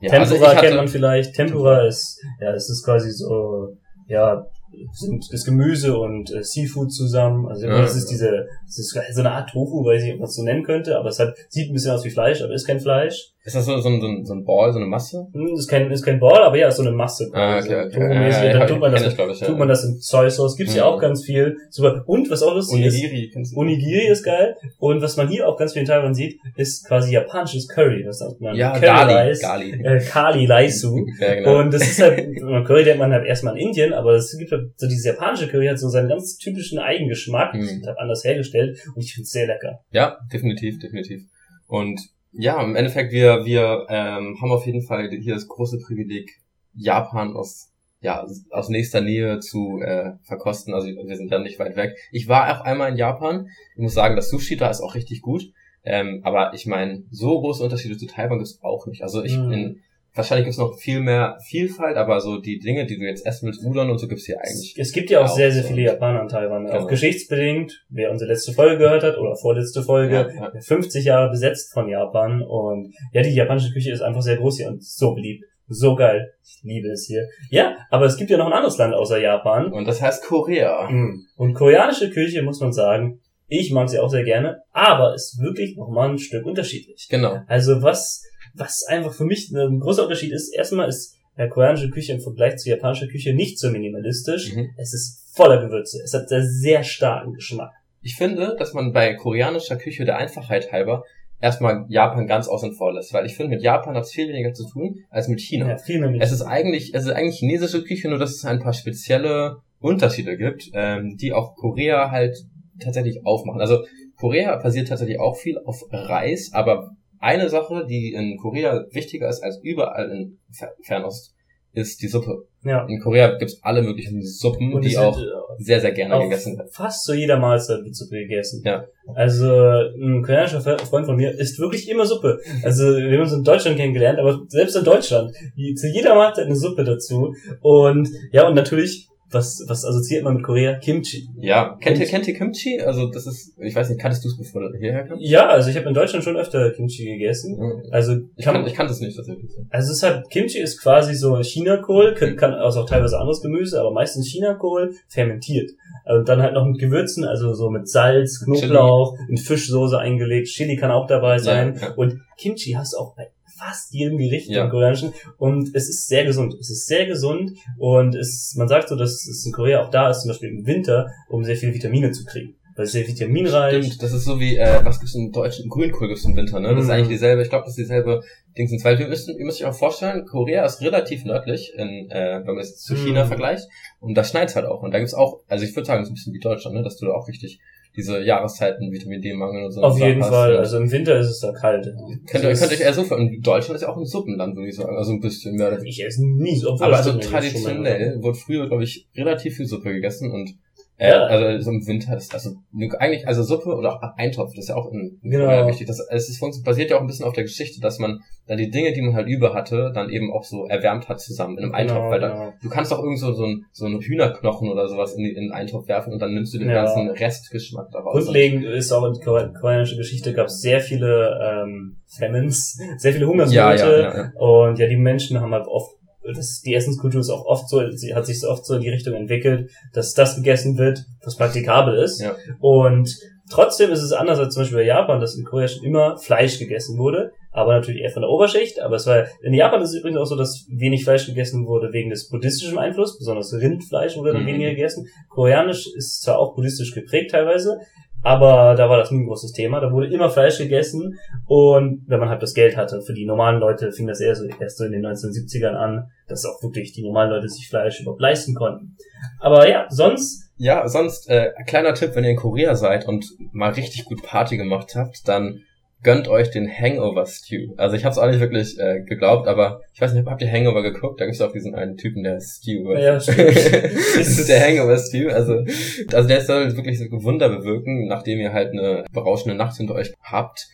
ja, Tempura also kennt man vielleicht. Tempura ist, ja, es ist quasi so, ja, sind das Gemüse und äh, Seafood zusammen. Also Ja. das ist diese, das ist so eine Art Tofu, weiß ich, ob man es so nennen könnte, aber es hat, sieht ein bisschen aus wie Fleisch, aber ist kein Fleisch. Ist das so, so, ein- so, ein- Ball, so eine Masse? Hm, Ist kein, ist kein Ball, aber ja, ist so eine Masse. Ah, okay, okay. Ja, ja, dann tut man das, ich, ich, ja. tut man das in Soy Sauce. Gibt's ja Mhm. auch ganz viel. Super. Und was auch lustig ist, Onigiri, kennst du? Onigiri ist geil. Und was man hier auch ganz viel in Taiwan sieht, ist quasi japanisches Curry. Das sagt man Ja, Curry Gali. Gali. Äh, Kali Laisu. Ja, genau. Und das ist halt, Curry denkt man halt erstmal an Indien, aber es gibt halt so dieses japanische Curry hat so seinen ganz typischen Eigengeschmack, Mhm. ist halt anders hergestellt und ich finde es sehr lecker. Ja, definitiv, definitiv. Und ja, im Endeffekt, wir, wir ähm, haben auf jeden Fall hier das große Privileg, Japan aus, ja, aus nächster Nähe zu äh, verkosten. Also wir sind ja nicht weit weg. Ich war auch einmal in Japan. Ich muss sagen, das Sushi da ist auch richtig gut. Ähm, aber ich meine, so große Unterschiede zu Taiwan gibt's auch nicht. Also ich Mhm. in, wahrscheinlich gibt's noch viel mehr Vielfalt, aber so die Dinge, die du jetzt essen willst, Udon und so gibt's hier eigentlich. Es gibt ja auch Auch sehr, sehr viele Japaner in Taiwan. Genau. Auch geschichtsbedingt, wer unsere letzte Folge gehört hat oder vorletzte Folge, Ja, ja. 50 Jahre besetzt von Japan und ja, die japanische Küche ist einfach sehr groß hier und so beliebt. So geil. Ich liebe es hier. Ja, aber es gibt ja noch ein anderes Land außer Japan. Und das heißt Korea. Mm. Und koreanische Küche, muss man sagen, ich mag sie auch sehr gerne, aber ist wirklich nochmal ein Stück unterschiedlich. Genau. Also was, was einfach für mich ein großer Unterschied ist, erstmal ist äh, koreanische Küche im Vergleich zu japanischer Küche nicht so minimalistisch. Mhm. Es ist voller Gewürze. Es hat einen sehr starken Geschmack. Ich finde, dass man bei koreanischer Küche der Einfachheit halber erstmal Japan ganz außen vor lässt, weil ich finde, mit Japan hat es viel weniger zu tun als mit China. Ja, viel mehr mit. Es ist eigentlich, es ist eigentlich chinesische Küche, nur dass es ein paar spezielle Unterschiede gibt, ähm, die auch Korea halt tatsächlich aufmachen. Also Korea basiert tatsächlich auch viel auf Reis, aber eine Sache, die in Korea wichtiger ist als überall in Fer- Fernost, ist die Suppe. ja. In Korea gibt's alle möglichen Suppen, Und die es auch äh, sehr, sehr gerne gegessen werden. fast zu jeder Mahlzeit wird Suppe gegessen. Ja. Also ein koreanischer Fre- Freund von mir isst wirklich immer Suppe. Also wir haben uns in Deutschland kennengelernt, aber selbst in Deutschland die- zu jeder Mahlzeit eine Suppe dazu. Und ja und natürlich was was assoziiert man mit Korea? Kimchi. Ja, kennt ihr, kennt ihr Kimchi? Also das ist, ich weiß nicht, kanntest du es bevor du hierher kamst? Ja, also ich habe in Deutschland schon öfter Kimchi gegessen. Also Ich kann, ich kann das nicht tatsächlich. also es ist halt Kimchi ist quasi so Chinakohl, kann, kann also auch teilweise anderes Gemüse, aber meistens Chinakohl fermentiert. Und dann halt noch mit Gewürzen, also so mit Salz, Knoblauch, in Fischsoße eingelegt, Chili kann auch dabei sein. Ja, ja. Und Kimchi hast du auch bei fast jedem Gericht Ja. im Koreanischen. Und es ist sehr gesund. Es ist sehr gesund und es, man sagt so, dass es in Korea auch da ist, zum Beispiel im Winter, um sehr viel Vitamine zu kriegen. Weil es sehr vitaminreich. Stimmt, das ist so wie, äh, was gibt's im Deutschen? Grünkohl gibt's im Winter, ne? Das ist Mhm. eigentlich dieselbe, ich glaube, das ist dieselbe Dingsens, weil wir müssen, ihr müsst euch auch vorstellen, Korea ist relativ nördlich, in, äh, wenn man es zu China Mhm. vergleicht, und da schneit's halt auch. Und da gibt's auch, also ich würde sagen, es ist ein bisschen wie Deutschland, ne? Dass du da auch richtig diese Jahreszeiten, Vitamin D-Mangel und so. Auf jeden. Fall. Also im Winter ist es da kalt. Könnt ihr, könnt euch eher so vorstellen, Deutschland ist ja auch ein Suppenland, würde ich sagen. Also ein bisschen mehr. Ich esse nie so. obwohl Aber also traditionell wurde früher, glaube ich, relativ viel Suppe gegessen und äh, Ja. also so im Winter ist also eigentlich also Suppe oder auch Eintopf, das ist ja auch in, Genau. Korea wichtig. Das es ist, basiert ja auch ein bisschen auf der Geschichte, dass man dann die Dinge, die man halt über hatte, dann eben auch so erwärmt hat zusammen in einem Eintopf, Genau, weil dann genau. du kannst doch irgend so so ein so einen Hühnerknochen oder sowas in, die, in den Eintopf werfen und dann nimmst du den Ja. ganzen Restgeschmack daraus. Grundlegend ist auch in der Kore- koreanischen Geschichte gab es sehr viele ähm, Famines, sehr viele Hungersnöte ja, ja, ja. und ja, die Menschen haben halt oft, das, die Essenskultur ist auch oft so, sie hat sich so oft so in die Richtung entwickelt, dass das gegessen wird, was praktikabel ist. Ja. Und trotzdem ist es anders als zum Beispiel bei Japan, dass in Korea schon immer Fleisch gegessen wurde, aber natürlich eher von der Oberschicht. Aber es war in Japan ist es übrigens auch so, dass wenig Fleisch gegessen wurde wegen des buddhistischen Einflusses, besonders Rindfleisch wurde dann Mhm. weniger gegessen. Koreanisch ist zwar auch buddhistisch geprägt teilweise, aber da war das nie ein großes Thema. Da wurde immer Fleisch gegessen und wenn man halt das Geld hatte, für die normalen Leute fing das eher so, erst so in den 1970ern an, dass auch wirklich die normalen Leute sich Fleisch überhaupt leisten konnten. Aber ja, sonst Ja, sonst, äh, kleiner Tipp, wenn ihr in Korea seid und mal richtig gut Party gemacht habt, dann gönnt euch den Hangover Stew. Also ich habe es auch nicht wirklich äh, geglaubt, aber ich weiß nicht, habt ihr Hangover geguckt? Da gibt's auch diesen einen Typen, der Stew. Ja, stimmt. das ist der Hangover Stew. Also, also der soll wirklich so Wunder bewirken, nachdem ihr halt eine berauschende Nacht hinter euch habt.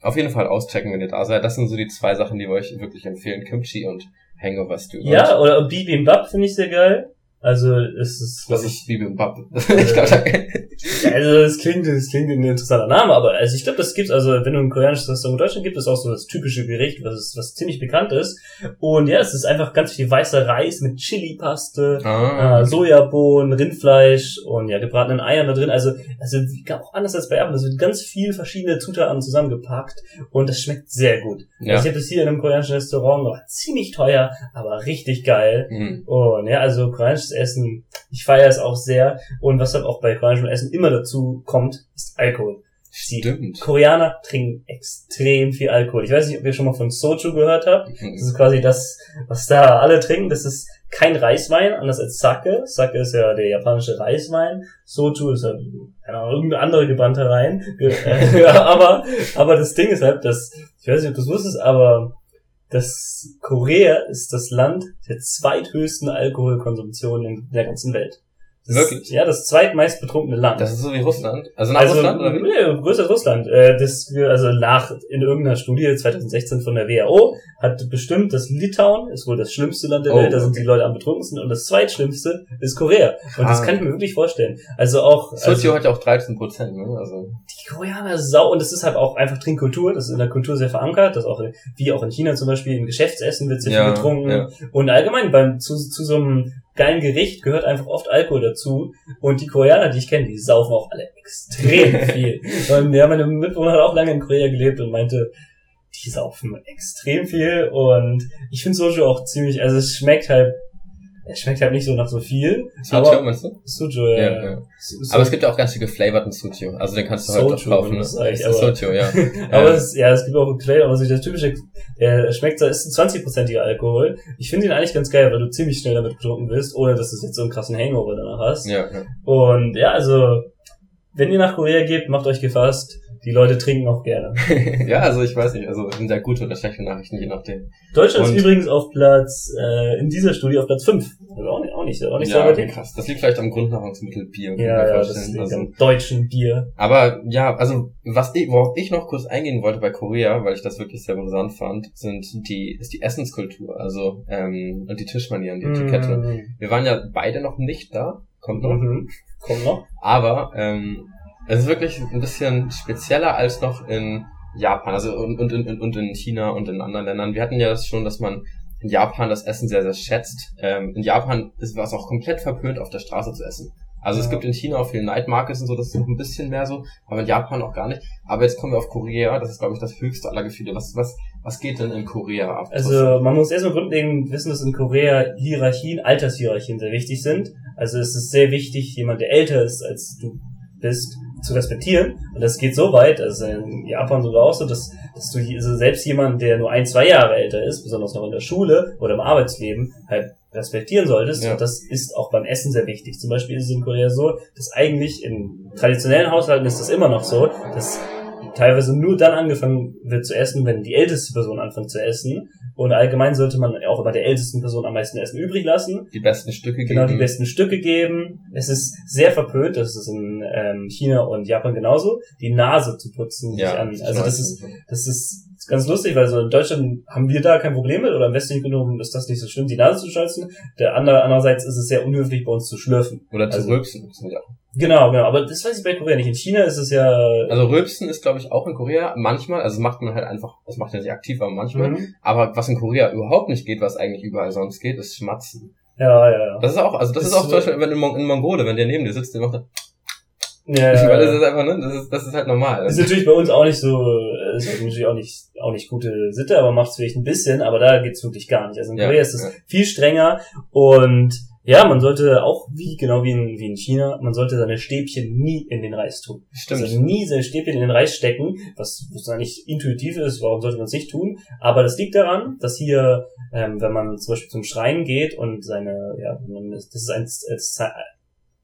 Auf jeden Fall auschecken, wenn ihr da seid. Das sind so die zwei Sachen, die wir euch wirklich empfehlen. Kimchi und Hangover Stew. Ja, oder Bibimbap finde ich sehr geil. Also es ist Was ich Bibimbap. ich glaube, da Also das klingt, das klingt ein interessanter Name, aber also ich glaube, das gibt's, also wenn du ein koreanisches Restaurant in Deutschland gibt, ist auch so das typische Gericht, was, ist, was ziemlich bekannt ist. Und ja, es ist einfach ganz viel weißer Reis mit Chili-Paste, ah, äh, Sojabohnen, Rindfleisch und ja, gebratenen Eiern da drin. Also, also auch anders als bei Erben, es wird ganz viel verschiedene Zutaten zusammengepackt und das schmeckt sehr gut. Ja. Also ich habe das hier in einem koreanischen Restaurant, war ziemlich teuer, aber richtig geil. Mhm. Und ja, also koreanisches Essen, ich feiere es auch sehr. Und was halt auch bei koreanischem Essen immer dazu kommt, ist Alkohol. Die Stimmt. Koreaner trinken extrem viel Alkohol. Ich weiß nicht, ob ihr schon mal von Soju gehört habt. Das Mhm. ist quasi das, was da alle trinken. Das ist kein Reiswein, anders als Sake. Sake ist ja der japanische Reiswein. Soju ist ja keine Ahnung, irgendeine andere gebrannte Rein. Äh, ja, aber, aber das Ding ist halt, dass, ich weiß nicht, ob du es wusstest, aber das Korea ist das Land der zweithöchsten Alkoholkonsumption in der ganzen Welt. Das Wirklich? Ist, ja, das zweitmeist betrunkene Land. Das ist so wie Russland. Also nach also, Russland oder wie? Nee, größer als Russland. Äh, das, also nach, in irgendeiner Studie 2016 von der WHO hat bestimmt, dass Litauen ist wohl das schlimmste Land der Oh, Welt, da sind okay. die Leute am betrunkensten und das zweitschlimmste ist Korea. Und das Ah. kann ich mir wirklich vorstellen. Also auch, Socio also, hat ja auch 13 Prozent, ne? Also. die Koreaner sau, und das ist halt auch einfach Trinkkultur, das ist in der Kultur sehr verankert, das auch, wie auch in China zum Beispiel, im Geschäftsessen wird sehr Ja, viel getrunken. ja. Und allgemein beim, zu, zu so einem geilen Gericht gehört einfach oft Alkohol dazu. Und die Koreaner, die ich kenne, die saufen auch alle extrem viel. Und ja, meine Mitbewohner hat auch lange in Korea gelebt und meinte, die saufen extrem viel. Und ich finde Soju auch ziemlich, also es schmeckt halt, es schmeckt halt nicht so nach so viel. Socio, aber meinst du? Soju, ja. Ja, ja. So- Aber es gibt ja auch ganz viel geflavorten Socio. Also den kannst du halt auch Soju, kaufen. Ne? das sag ich, Das ist aber- Socio, ja. Aber es, ja, es gibt auch Quellen, aber so das typische, der schmeckt, so- ist ein 20%iger Alkohol. Ich finde ihn eigentlich ganz geil, weil du ziemlich schnell damit betrunken bist, ohne dass du jetzt so einen krassen Hangover danach hast. Ja, ja. Und ja, also, wenn ihr nach Korea geht, macht euch gefasst. Die Leute trinken auch gerne. ja, also ich weiß nicht, also sind sehr gute oder schlechte Nachrichten, je nachdem. Deutschland Und- ist übrigens auf Platz, äh, in dieser Studie auf Platz 5. Also auch nicht, auch nicht, auch nicht so ja, weit okay, krass. Das liegt vielleicht am Grundnahrungsmittel Bier. Ja, ja, das liegt also, am deutschen Bier. Aber ja, also was ich, worauf ich noch kurz eingehen wollte bei Korea, weil ich das wirklich sehr interessant fand, sind die ist die Essenskultur, also ähm, und die Tischmanieren, die Etikette. Mhm. Wir waren ja beide noch nicht da, kommt noch, Mhm. Komm noch. aber ähm, es ist wirklich ein bisschen spezieller als noch in Japan, also und, und, und, und in China und in anderen Ländern. Wir hatten ja das schon, dass man in Japan das Essen sehr, sehr schätzt. Ähm, in Japan ist was auch komplett verpönt, auf der Straße zu essen. Also es Ja. gibt in China auch viele Night Markets und so, das ist noch ein bisschen mehr so, aber in Japan auch gar nicht. Aber jetzt kommen wir auf Korea, das ist glaube ich das höchste aller Gefühle. Was, was, was geht denn in Korea ab? Also man muss erstmal grundlegend wissen, dass in Korea Hierarchien, Altershierarchien sehr wichtig sind. Also es ist sehr wichtig, jemand, der älter ist als du bist, zu respektieren. Und das geht so weit, also in Japan sogar auch so, dass, dass du also selbst jemand, der nur ein, zwei Jahre älter ist, besonders noch in der Schule oder im Arbeitsleben, halt respektieren solltest. Ja. Und das ist auch beim Essen sehr wichtig. Zum Beispiel ist es in Korea so, dass eigentlich in traditionellen Haushalten ist das immer noch so, dass teilweise nur dann angefangen wird zu essen, wenn die älteste Person anfängt zu essen. Und allgemein sollte man auch immer der ältesten Person am meisten Essen übrig lassen. die besten Stücke Genau, die geben. besten Stücke geben. Es ist sehr verpönt, das ist in ähm, China und Japan genauso, die Nase zu putzen. ja, an. Also das ist, das ist ganz lustig, weil so in Deutschland haben wir da kein Problem mit oder im westlichen genommen ist das nicht so schlimm, die Nase zu schnalzen. Der andere, andererseits ist es sehr unhöflich bei uns zu schlürfen. oder zu also- rülpsen. Das ja Genau, genau. Aber das weiß ich bei Korea nicht. In China ist es ja. Also rülpsen ist glaube ich auch in Korea manchmal, also das macht man halt einfach, das macht ja nicht aktiv, aber manchmal. Mhm. Aber was in Korea überhaupt nicht geht, was eigentlich überall sonst geht, ist Schmatzen. Ja, ja, ja. Das ist auch, also das Ist ist auch zum Beispiel, wenn in, Mon in Mongole, wenn der neben dir sitzt, der macht das, ja, ja, das ja. ist einfach, ne, das ist, das ist halt normal. Ist natürlich bei uns auch nicht so, äh, ist natürlich auch nicht, auch nicht gute Sitte, aber macht es vielleicht ein bisschen, aber da geht's wirklich gar nicht. Also in Ja, Korea ist es ja. viel strenger und ja, man sollte auch wie, genau wie in, wie in China, man sollte seine Stäbchen nie in den Reis tun. Stimmt. Also nie seine Stäbchen in den Reis stecken, was, was eigentlich intuitiv ist, warum sollte man es nicht tun? Aber das liegt daran, dass hier, ähm, wenn man zum Beispiel zum Schrein geht und seine, ja, das ist ein,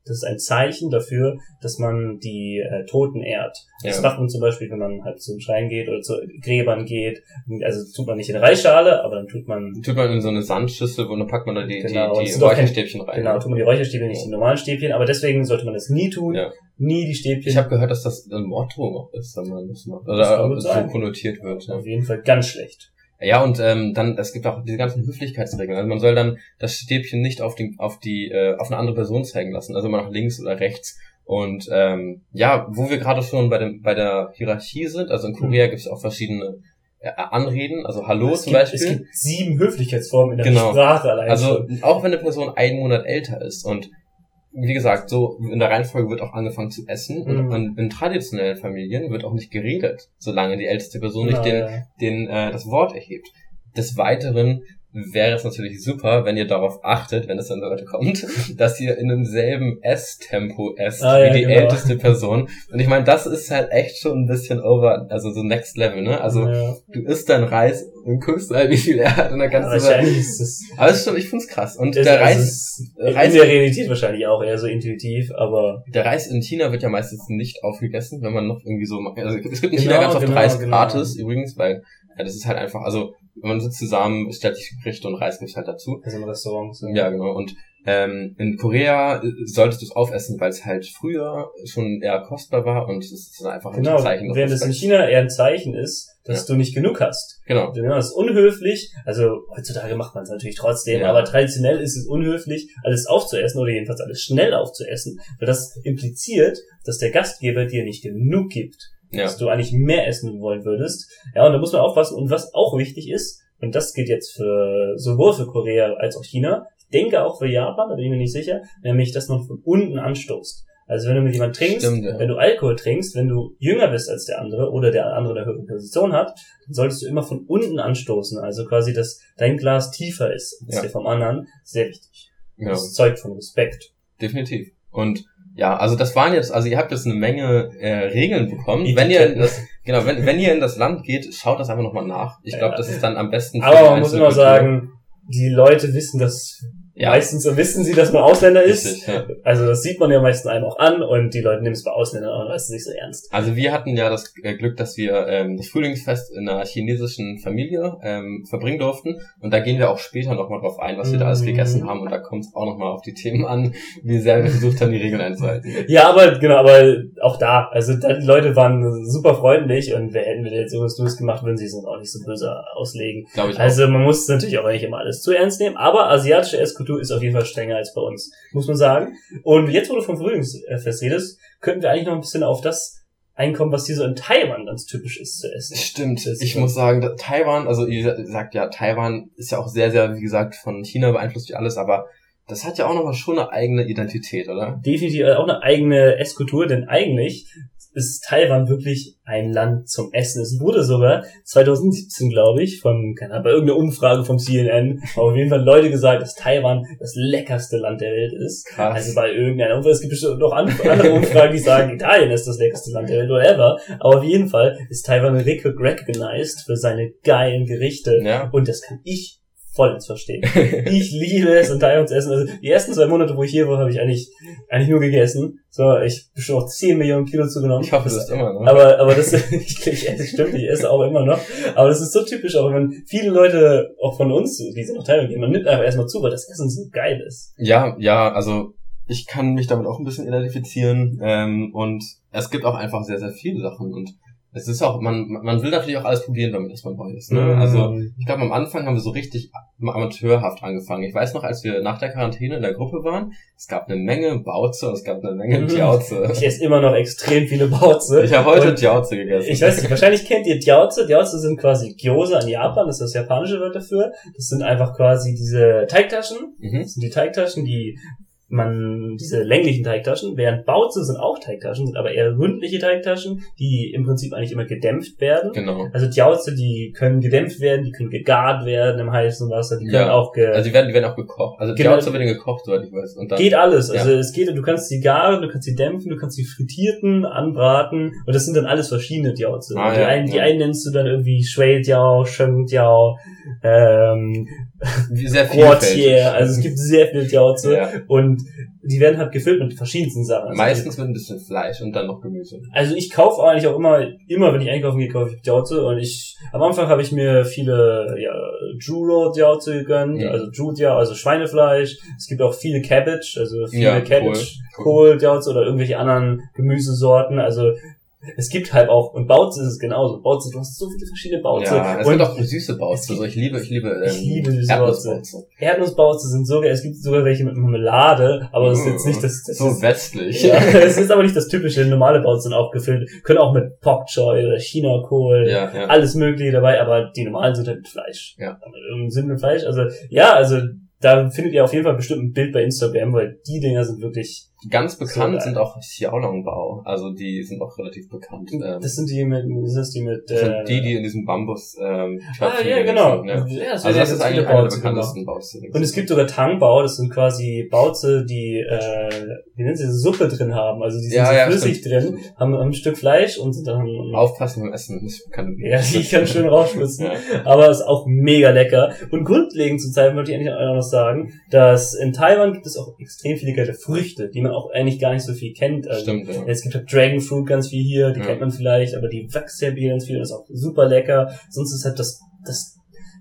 das das ist ein Zeichen dafür, dass man die äh, Toten ehrt. Das Ja. macht man zum Beispiel, wenn man halt zum Schrein geht oder zu Gräbern geht. Also tut man nicht in eine Reisschale, aber dann tut man Tut man in so eine Sandschüssel, wo dann packt man da die, Genau, die, die Räucherstäbchen rein. Genau, tut man die Räucherstäbchen, nicht die normalen Stäbchen, aber deswegen sollte man das nie tun. Ja. Nie die Stäbchen. Ich habe gehört, dass das ein Motto ist, wenn man das macht. Das Oder gut so konnotiert wird. Ja. auf jeden Fall ganz schlecht. Ja, und ähm, dann, es gibt auch diese ganzen Höflichkeitsregeln. Also man soll dann das Stäbchen nicht auf die, auf die, äh, auf eine andere Person zeigen lassen, also immer nach links oder rechts. Und ähm, ja, wo wir gerade schon bei dem, bei der Hierarchie sind, also in Korea gibt es auch verschiedene äh, Anreden, also Hallo es zum gibt, Beispiel. Es gibt sieben Höflichkeitsformen in der Genau. Sprache allein Also schon. auch wenn eine Person einen Monat älter ist und wie gesagt, so in der Reihenfolge wird auch angefangen zu essen und Mhm. an- in traditionellen Familien wird auch nicht geredet, solange die älteste Person nicht den, ja. den äh, das Wort erhebt. Des Weiteren wäre es natürlich super, wenn ihr darauf achtet, wenn es dann so Leute kommt, dass ihr in demselben Esstempo esst Ah, wie ja, die genau. älteste Person. Und ich meine, das ist halt echt schon ein bisschen over, also so next level, ne? Also ja. du isst dein Reis und guckst halt, wie viel er hat und dann kannst du wahrscheinlich ist es aber es ist schon, ich find's krass. Und der also Reis, ist in Reis, der Realität wahrscheinlich auch eher so intuitiv, aber der Reis in China wird ja meistens nicht aufgegessen, wenn man noch irgendwie so, also es gibt in Genau, China ganz oft genau, Reis genau. gratis übrigens, weil ja, das ist halt einfach, also man sitzt zusammen, stellt sich Gerichte und Reis gibt's halt dazu. also im Restaurant so. Ja, genau. Und ähm, in Korea äh, solltest du es aufessen, weil es halt früher schon eher kostbar war und es ist dann einfach Genau, ein Zeichen. während es in. China eher ein Zeichen ist, dass du nicht genug hast. Genau. Genau, das ist unhöflich. Also heutzutage macht man es natürlich trotzdem, Ja. aber traditionell ist es unhöflich, alles aufzuessen oder jedenfalls alles schnell aufzuessen, weil das impliziert, dass der Gastgeber dir nicht genug gibt, Ja. dass du eigentlich mehr essen wollen würdest. Ja, und da muss man aufpassen. Und was auch wichtig ist, und das gilt jetzt für sowohl für Korea als auch China, ich denke auch für Japan, da bin ich mir nicht sicher, nämlich, dass man von unten anstoßt. Also wenn du mit jemandem trinkst, Stimmt, ja. wenn du Alkohol trinkst, wenn du jünger bist als der andere oder der andere eine höhere Position hat, dann solltest du immer von unten anstoßen. Also quasi, dass dein Glas tiefer ist als Ja. der vom anderen. Sehr wichtig. Genau. Das zeugt von Respekt. Definitiv. Und ja, also das waren jetzt, also ihr habt jetzt eine Menge äh, Regeln bekommen. Wenn ihr in das, genau, wenn, wenn ihr in das Land geht, schaut das einfach nochmal nach. Ich glaube, das ist dann am besten. für Aber man muss immer sagen, die Leute wissen das, ja, meistens wissen sie, dass man Ausländer ist. richtig, ja. Also das sieht man ja meistens einem auch an und die Leute nehmen es bei Ausländern auch meistens nicht so ernst. Also wir hatten ja das äh, Glück, dass wir ähm, das Frühlingsfest in einer chinesischen Familie ähm, verbringen durften. Und da gehen wir auch später nochmal drauf ein, was wir da alles Mhm. gegessen haben. Und da kommt es auch nochmal auf die Themen an, wie sehr wir versucht haben, die Regeln einzuhalten. Ja, aber genau, aber auch da, also die Leute waren super freundlich und wer hätten wir jetzt sowas Dummes gemacht, würden sie es uns auch nicht so böse auslegen. Glaube ich auch. Also man muss natürlich auch nicht immer alles zu ernst nehmen, aber asiatische Esskultur ist auf jeden Fall strenger als bei uns, muss man sagen. Und jetzt, wo du vom Frühlingsfest redest, könnten wir eigentlich noch ein bisschen auf das einkommen, was hier so in Taiwan ganz typisch ist zu essen. Stimmt. Ich muss sagen, Taiwan, also ihr sagt ja, Taiwan ist ja auch sehr, sehr, wie gesagt, von China beeinflusst wie alles, aber das hat ja auch nochmal schon eine eigene Identität, oder? Definitiv auch eine eigene Esskultur, denn eigentlich ist Taiwan wirklich ein Land zum Essen. Es wurde sogar 2017, glaube ich, von, keine Ahnung, bei irgendeiner Umfrage vom CNN, aber auf jeden Fall Leute gesagt, dass Taiwan das leckerste Land der Welt ist. Krass. Also bei irgendeiner Umfrage, es gibt bestimmt noch an- andere Umfragen, die sagen, Italien ist das leckerste Land der Welt, whatever. Aber auf jeden Fall ist Taiwan rec- recognized für seine geilen Gerichte. ja. Und das kann ich vollends verstehen. Ich liebe es, in Taiwan zu essen. Also die ersten zwei Monate, wo ich hier war, habe ich eigentlich, eigentlich nur gegessen. So, ich bestimmt auch 10 Millionen Kilo zugenommen. Ich hoffe, das ist immer, ne? aber, aber das, ich, ich esse, stimmt, ich esse auch immer noch. Aber das ist so typisch, auch wenn viele Leute, auch von uns, die sind noch Taiwan gehen, man nimmt einfach erstmal zu, weil das Essen so geil ist. Ja, ja, also ich kann mich damit auch ein bisschen identifizieren ähm, und es gibt auch einfach sehr, sehr viele Sachen und es ist auch, man, man will natürlich auch alles probieren, damit das man neu ist. Ne? Also Mhm. ich glaube, am Anfang haben wir so richtig amateurhaft angefangen. Ich weiß noch, als wir nach der Quarantäne in der Gruppe waren, es gab eine Menge Bauze und es gab eine Menge Mhm. Jiauze. ich esse immer noch extrem viele Bauze. Ich habe heute Und gegessen. Ich weiß nicht, wahrscheinlich kennt ihr Jiaozi. Jiaozi sind quasi Gyoza in Japan, das ist das japanische Wort dafür. Das sind einfach quasi diese Teigtaschen. Mhm. Das sind die Teigtaschen, die man, diese länglichen Teigtaschen, während Baozi sind auch Teigtaschen, sind aber eher ründliche Teigtaschen, die im Prinzip eigentlich immer gedämpft werden. Genau. Also Jiaozi, die können gedämpft werden, die können gegart werden im heißen Wasser, die können Ja. auch ge Also die werden, die werden auch gekocht. Also Genau. Jiauze werden gekocht, soweit ich weiß. Und dann, Geht alles. Ja. Also es geht, du kannst sie garen, du kannst sie dämpfen, du kannst sie frittierten, anbraten und das sind dann alles verschiedene Jiaozi. Ah, die, ja, einen, die einen nennst du dann irgendwie Sheng Jiao, ähm, Sehr Quartier, also es gibt sehr viel Jauze Ja. und die werden halt gefüllt mit verschiedensten Sachen. Also Meistens mit ein bisschen Fleisch und dann noch Gemüse. Also ich kaufe eigentlich auch immer, immer wenn ich einkaufen gehe, kaufe ich Jauze und ich, am Anfang habe ich mir viele, ja, Juro Jauze gegönnt, Mhm. also Judia, also Schweinefleisch. Es gibt auch viele Cabbage, also viele Ja, Cabbage, Kohl. Kohl, Jauze oder irgendwelche anderen Gemüsesorten, also es gibt halt auch, und Bauze ist es genauso. Bauze, du hast so viele verschiedene Bauze. Ja, es und gibt auch süße Bauze. Also ich liebe, ich liebe, ähm, Ich liebe süße Erdnussbauze. Erdnussbauze sind sogar, es gibt sogar welche mit Marmelade, aber das ist jetzt nicht das, das So ist, westlich. ja, es ist aber nicht das typische, normale Bauze sind auch gefüllt, können auch mit Pok Choi oder China-Kohl, ja, ja. alles mögliche dabei, aber die normalen sind halt mit Fleisch. Ja. Sind mit Fleisch, also, ja, also, da findet ihr auf jeden Fall bestimmt ein Bild bei Instagram, weil die Dinger sind wirklich, Ganz bekannt geil. sind auch Xiaolongbao. Also die sind auch relativ bekannt. Ähm, das sind die mit, das ist die mit, das sind äh, die, die in diesem Bambus ähm, ah, ja, genau. sind, ne? Ja, Also das, das werden ist eigentlich einer der gemacht. bekanntesten Bauze. Und es gibt sogar Tangbau, das sind quasi Bauze, die, äh, wie nennen sie, Suppe drin haben. Also die sind Ja, so ja, flüssig stimmt, drin, haben, haben ein Stück Fleisch und sind dann Aufpassen beim Essen. Ich kann, Ja, die kann schön rausschwitzen. Ja. Aber ist auch mega lecker. Und grundlegend zu Zeit wollte ich eigentlich auch noch sagen, dass in Taiwan gibt es auch extrem viele geile Früchte, die man auch eigentlich gar nicht so viel kennt. Also Stimmt, ja. Es gibt halt Dragon Fruit ganz viel hier, die Ja. kennt man vielleicht, aber die wächst ja hier ganz viel und ist auch super lecker. Sonst ist halt das, das,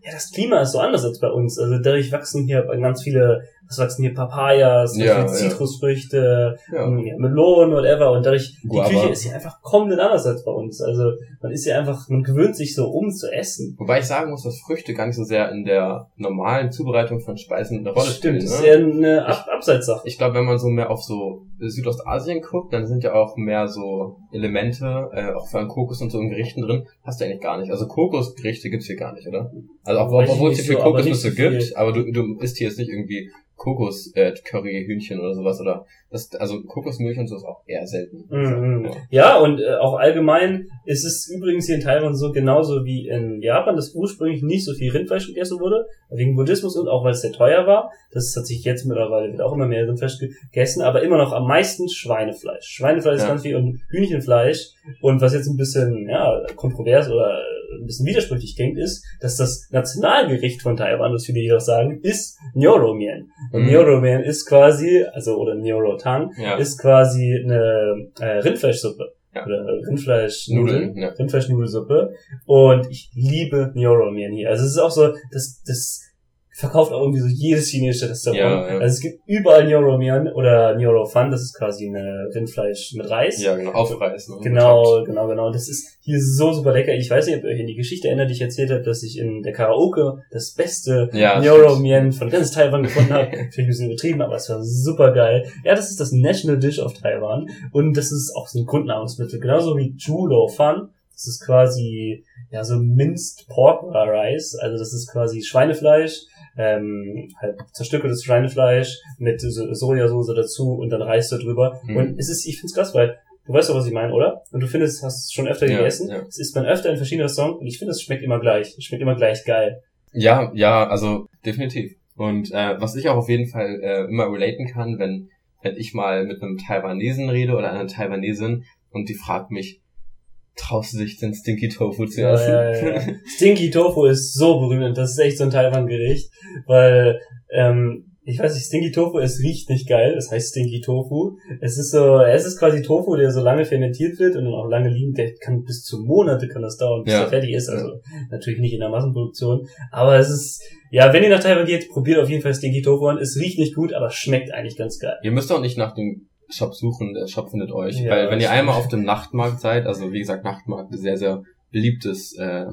ja, das Klima ist so anders als bei uns. Also dadurch wachsen hier ganz viele, was wachsen hier Papayas, Ja, viele ja. Zitrusfrüchte, ja. ja, Melonen, whatever. Und dadurch, die Guava. Küche ist hier einfach komplett anders als bei uns. Also man ist ja einfach, man gewöhnt sich so um zu essen. Wobei ich sagen muss, dass Früchte gar nicht so sehr in der normalen Zubereitung von Speisen eine Rolle Stimmt, spielen. das ist Ne? eher eine Ab Abseitssache. Ich glaube, wenn man so mehr auf so Südostasien guckt, dann sind ja auch mehr so Elemente, äh, auch von Kokos und so in Gerichten drin, hast du eigentlich gar nicht. Also Kokosgerichte gibt's hier gar nicht, oder? Also auch, obwohl es hier viel so, Kokosnüsse so gibt, aber du, du isst hier jetzt nicht irgendwie Kokos, äh, Curry, Hühnchen oder sowas, oder das, also Kokosmilch und so ist auch eher selten. Mhm. Ja. Ja, und äh, auch allgemein ist es übrigens hier in Taiwan so genauso wie in Japan, dass ursprünglich nicht so viel Rindfleisch gegessen wurde, wegen Buddhismus und auch weil es sehr teuer war. Das hat sich jetzt mittlerweile wird auch immer mehr Rindfleisch gegessen, aber immer noch am meisten Schweinefleisch. Schweinefleisch ist Ja. ganz viel und Hühnchenfleisch. Und was jetzt ein bisschen ja, kontrovers oder ein bisschen widersprüchlich klingt, ist, dass das Nationalgericht von Taiwan, das viele jedoch sagen, ist Nyoro-Mien. Und Mhm. Nyoro-Mien ist quasi, also oder Nyoro-Tang, Ja. ist quasi eine äh, Rindfleischsuppe. Ja. Oder Rindfleischnudeln. Nudeln, ja. Rindfleischnudelsuppe. Und ich liebe Nyoro-Mien hier. Also es ist auch so, das, das verkauft auch irgendwie so jedes chinesische Restaurant. Ja, ja. Also es gibt überall Nyoro-Mien oder Nyoro-Fan, das ist quasi eine Rindfleisch mit Reis. Ja, genau, aufreißen. und Genau, genau, genau. Das ist hier so super lecker. Ich weiß nicht, ob ihr euch an die Geschichte erinnert, die ich erzählt habe, dass ich in der Karaoke das beste Ja. Mien von ganz Taiwan gefunden habe. Finde ich ein bisschen übertrieben, aber es war super geil. Ja, das ist das National Dish of Taiwan und das ist auch so ein Grundnahrungsmittel, genauso wie Julo Fan. Das ist quasi ja so minced pork rice, also das ist quasi Schweinefleisch, ähm, halt zerstückeltes Schweinefleisch mit so Sojasauce dazu und dann Reis da drüber. Mhm. Und es ist, ich find's krass, weil du weißt doch, was ich meine, oder? Und du findest, hast es schon öfter Ja, gegessen. ja. Es isst man öfter in verschiedenen Restaurants und ich finde, es schmeckt immer gleich. Es schmeckt immer gleich geil. Ja, ja, also definitiv. Und äh, was ich auch auf jeden Fall äh, immer relaten kann, wenn, wenn ich mal mit einem Taiwanesen rede oder einer Taiwanesin und die fragt mich, traust du dich den Stinky Tofu zu Ja, essen? ja, ja. Stinky Tofu ist so berühmt, das ist echt so ein Taiwan-Gericht, weil, ähm, ich weiß nicht, Stinky Tofu, es riecht nicht geil, es heißt Stinky Tofu. Es ist so, es ist quasi Tofu, der so lange fermentiert wird und dann auch lange liegen, der kann bis zu Monate kann das dauern, bis Ja. er fertig ist, also natürlich nicht in der Massenproduktion, aber es ist, ja, wenn ihr nach Taiwan geht, probiert auf jeden Fall Stinky Tofu an, es riecht nicht gut, aber schmeckt eigentlich ganz geil. Ihr müsst auch nicht nach dem Shop suchen, der Shop findet euch. Ja, weil wenn ihr einmal auf dem Nachtmarkt seid, also wie gesagt, Nachtmarkt ist sehr, sehr beliebtes, äh,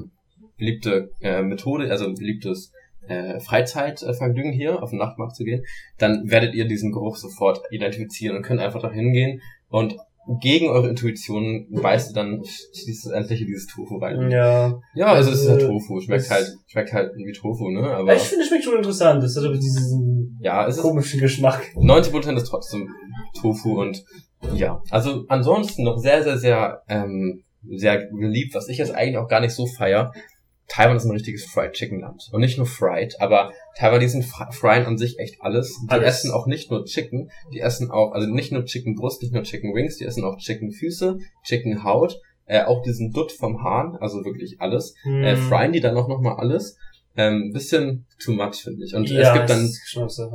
beliebte äh, Methode, also beliebtes äh, Freizeitvergnügen hier, auf den Nachtmarkt zu gehen, dann werdet ihr diesen Geruch sofort identifizieren und könnt einfach da hingehen und gegen eure Intuition beißt ihr dann schließlich dieses Tofu rein. Ja. Ja, also es ist halt Also, Tofu, schmeckt es- halt, schmeckt halt wie Tofu, ne? Aber ich finde, es schmeckt schon interessant, das hat aber diesen ja, es ist komischen Geschmack. 90% ist trotzdem Tofu und ja, also ansonsten noch sehr, sehr, sehr, ähm, sehr beliebt, was ich jetzt eigentlich auch gar nicht so feier. Taiwan ist ein richtiges Fried Chicken Land. Und nicht nur fried, aber Taiwanesen fr- fryen an sich echt alles. Die Alles. essen auch nicht nur Chicken, die essen auch, also nicht nur Chicken Brust, nicht nur Chicken Wings, die essen auch Chicken Füße, Chicken Haut, äh, auch diesen Dutt vom Hahn, also wirklich alles. Äh, Hm. fryen die dann auch nochmal alles. Ähm, bisschen too much, finde ich. Und ja, es gibt dann.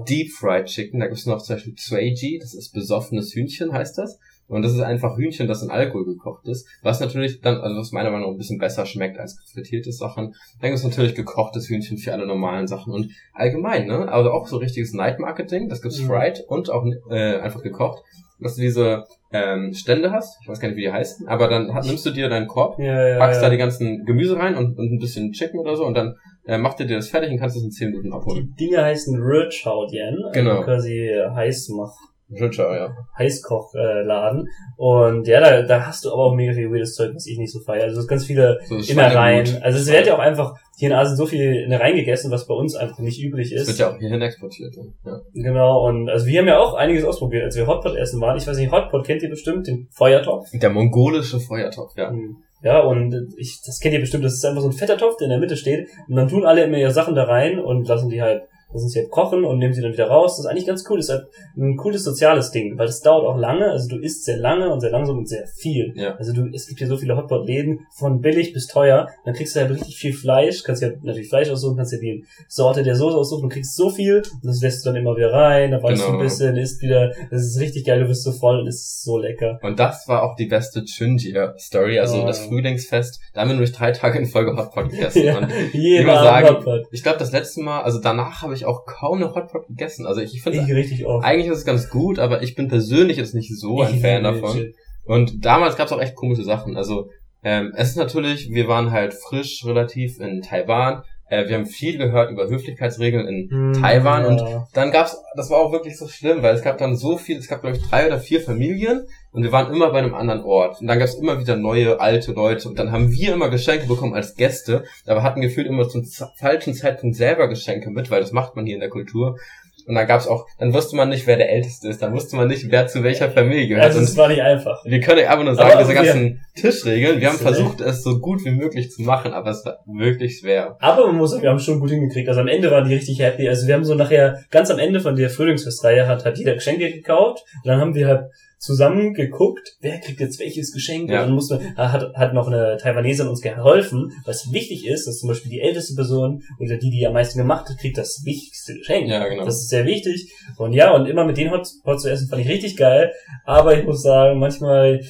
Deep Fried Chicken, da gibt es noch zum Beispiel Tsueji, das ist besoffenes Hühnchen, heißt das. Und das ist einfach Hühnchen, das in Alkohol gekocht ist. Was natürlich dann, also was meiner Meinung nach ein bisschen besser schmeckt als frittierte Sachen. Dann gibt es natürlich gekochtes Hühnchen für alle normalen Sachen. Und allgemein, ne? Also auch so richtiges Night Marketing, das gibt's Mhm. fried und auch äh, einfach gekocht. Dass du diese ähm, Stände hast, ich weiß gar nicht, wie die heißen, aber dann hat, nimmst du dir deinen Korb, Ja, ja, packst ja. da die ganzen Gemüse rein und, und ein bisschen Chicken oder so und dann äh, macht ihr dir das fertig und kannst es in 10 Minuten abholen. Die Dinge heißen Rötschaudian, Genau. also quasi Heißmach, Ritcher, ja. Heißkochladen. Und ja, da, da hast du aber auch mega viel weirdes Zeug, was ich nicht so feiere. Also es ganz viele So Innereien. Also es wird ja auch einfach hier in Asien so viel Innereien gegessen, was bei uns einfach nicht üblich Das ist. wird ja auch hierhin exportiert. Ja. Genau, und also wir haben ja auch einiges ausprobiert, als wir Hotpot essen waren. Ich weiß nicht, Hotpot kennt ihr bestimmt, den Feuertopf. Der mongolische Feuertopf, ja. Ja, und ich, das kennt ihr bestimmt, das ist einfach so ein fetter Topf, der in der Mitte steht. Und dann tun alle immer ihre Sachen da rein und lassen die halt, lassen sie halt kochen und nehmen sie dann wieder raus. Das ist eigentlich ganz cool, das ist halt ein cooles soziales Ding, weil das dauert auch lange, also du isst sehr lange und sehr langsam und sehr viel. Ja. Also du, es gibt hier so viele Hotpot-Läden, von billig bis teuer. Dann kriegst du halt richtig viel Fleisch, kannst ja natürlich Fleisch aussuchen, kannst ja die Sorte der Soße aussuchen, du kriegst so viel und das lässt du dann immer wieder rein, dann weißt du Genau. ein bisschen, isst wieder, das ist richtig geil, du bist so voll und es ist so lecker. Und das war auch die beste Chunjia-Story, also Oh. das Frühlingsfest. Da haben wir nämlich drei Tage in Folge Hotpot gegessen. Ja, Und jeder Hotpot. ich glaube, das letzte Mal, also danach habe ich auch kaum eine Hotpot gegessen. Also ich, ich finde, Ich eigentlich ist es ganz gut, aber ich bin persönlich jetzt nicht so ein Ich Fan davon. Shit. Und damals gab es auch echt komische Sachen. Also ähm, es ist natürlich, wir waren halt frisch relativ in Taiwan. Äh, wir haben viel gehört über Höflichkeitsregeln in Hm, Taiwan und ja. dann gab's, das war auch wirklich so schlimm, weil es gab dann so viel, es gab glaube ich drei oder vier Familien und wir waren immer bei einem anderen Ort. Und dann gab's immer wieder neue, alte Leute und dann haben wir immer Geschenke bekommen als Gäste, aber hatten gefühlt immer zum falschen Zeitpunkt selber Geschenke mit, weil das macht man hier in der Kultur. Und dann gab's auch, dann wusste man nicht, wer der Älteste ist, dann wusste man nicht, wer zu welcher Familie gehört. Also es war nicht einfach. wir können einfach nur sagen, Aber diese ganzen Tischregeln, wir haben versucht, es so gut wie möglich zu machen, aber es war wirklich schwer. Aber man muss sagen, wir haben schon gut hingekriegt. Also am Ende waren die richtig happy. Also wir haben so nachher, ganz am Ende von der Frühlingsfestreihe hat, hat jeder Geschenke gekauft. Und dann haben wir halt zusammen geguckt, wer kriegt jetzt welches Geschenk. Ja. Und dann musste, hat, hat noch eine Taiwanesin uns geholfen, was wichtig ist, dass zum Beispiel die älteste Person oder die, die am meisten gemacht hat, kriegt das wichtigste Geschenk. Ja, genau. Das ist sehr wichtig. Und ja, und immer mit den Hotpots zu essen, fand ich richtig geil. Aber ich muss sagen, manchmal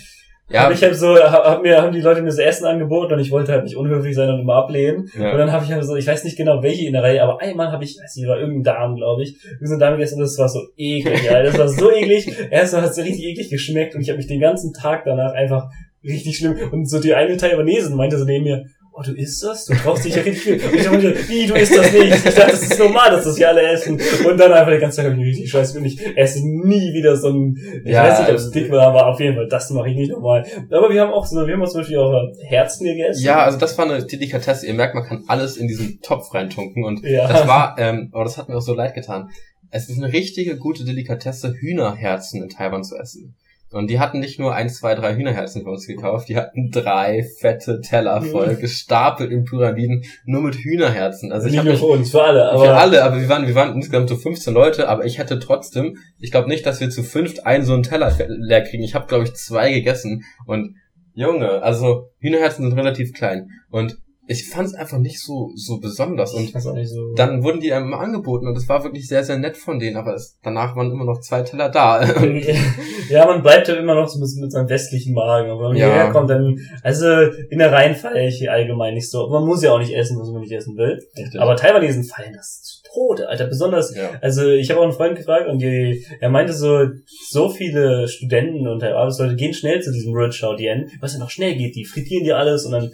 Ja, hab ich halt so, hab, mir, haben die Leute mir das Essen angeboten und ich wollte halt nicht unhöflich sein und immer ablehnen. ja. Und dann habe ich halt so, ich weiß nicht genau welche Innerei, aber einmal habe ich, weiß nicht, war irgendein Darm, glaube ich, irgendeine Dame gegessen und das war so eklig, ja. Das war so eklig. Erstmal hat es richtig eklig geschmeckt und ich habe mich den ganzen Tag danach einfach richtig schlimm. Und so die eine Taiwanesin meinte so neben mir, oh, du isst das? Du traust dich ja richtig viel. Und ich meinte, wie, du isst das nicht? Ich dachte, das ist normal, dass das hier alle essen. Und dann einfach die ganze Zeit ich mich richtig scheiße und ich esse nie wieder so ein, ich Ja, weiß nicht, ob es also- dick war, aber auf jeden Fall, das mache ich nicht nochmal. Aber wir haben auch so, wir haben auch zum Beispiel auch Herzen gegessen. Ja, also das war eine Delikatesse. Ihr merkt, man kann alles in diesen Topf reintunken und Ja. das war, ähm, aber das hat mir auch so leid getan. Es ist eine richtige gute Delikatesse, Hühnerherzen in Taiwan zu essen. Und die hatten nicht nur ein, zwei, drei Hühnerherzen für uns gekauft, die hatten drei fette Teller voll, Mhm. gestapelt in Pyramiden, nur mit Hühnerherzen. Also ich nicht nur für uns, für alle, aber für alle, aber wir waren, wir waren insgesamt so 15 Leute, aber ich hätte trotzdem, ich glaube nicht, dass wir zu fünft einen so einen Teller leer kriegen. Ich habe, glaube ich, zwei gegessen und Junge, also Hühnerherzen sind relativ klein und ich fand es einfach nicht so so besonders und so. dann wurden die einem angeboten und das war wirklich sehr, sehr nett von denen, aber es, danach waren immer noch zwei Teller da. ja, man bleibt ja immer noch so ein bisschen mit seinem westlichen Magen. Aber wenn man Ja. hierher kommt, dann, also in der Reihen feiere ich hier allgemein nicht so. Man muss ja auch nicht essen, was man nicht essen will. Aber Taiwanesen feiern das zu Tode, Alter. Besonders, ja. also ich habe auch einen Freund gefragt und die, er meinte so, so viele Studenten und Arbeitsleute gehen schnell zu diesem Rich Dien, was ja noch schnell geht. Die frittieren dir alles und dann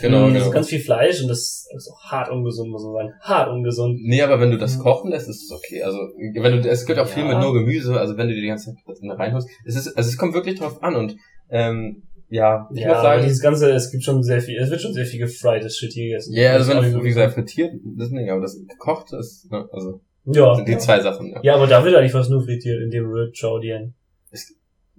Genau, mh, genau. so ganz viel Fleisch und das ist auch hart ungesund, muss man sagen. Hart ungesund. Nee, aber wenn du das Ja. kochen lässt, ist es okay. Also, wenn du, es gibt auch viel Ja. mit nur Gemüse, also wenn du dir die ganze Zeit was in reinholst, es ist, also es kommt wirklich drauf an und, ähm, ja, ich ja, muss sagen, dieses ganze, es gibt schon sehr viel, es wird schon sehr viel gefrites Shit hier gegessen. Ja, also wenn du, wie gesagt, frittiert, das ist nicht, aber das gekochte ist, ne, also, Ja. sind die zwei Sachen, ja. Ja, aber da wird eigentlich fast nur frittiert in dem Red Chowdien.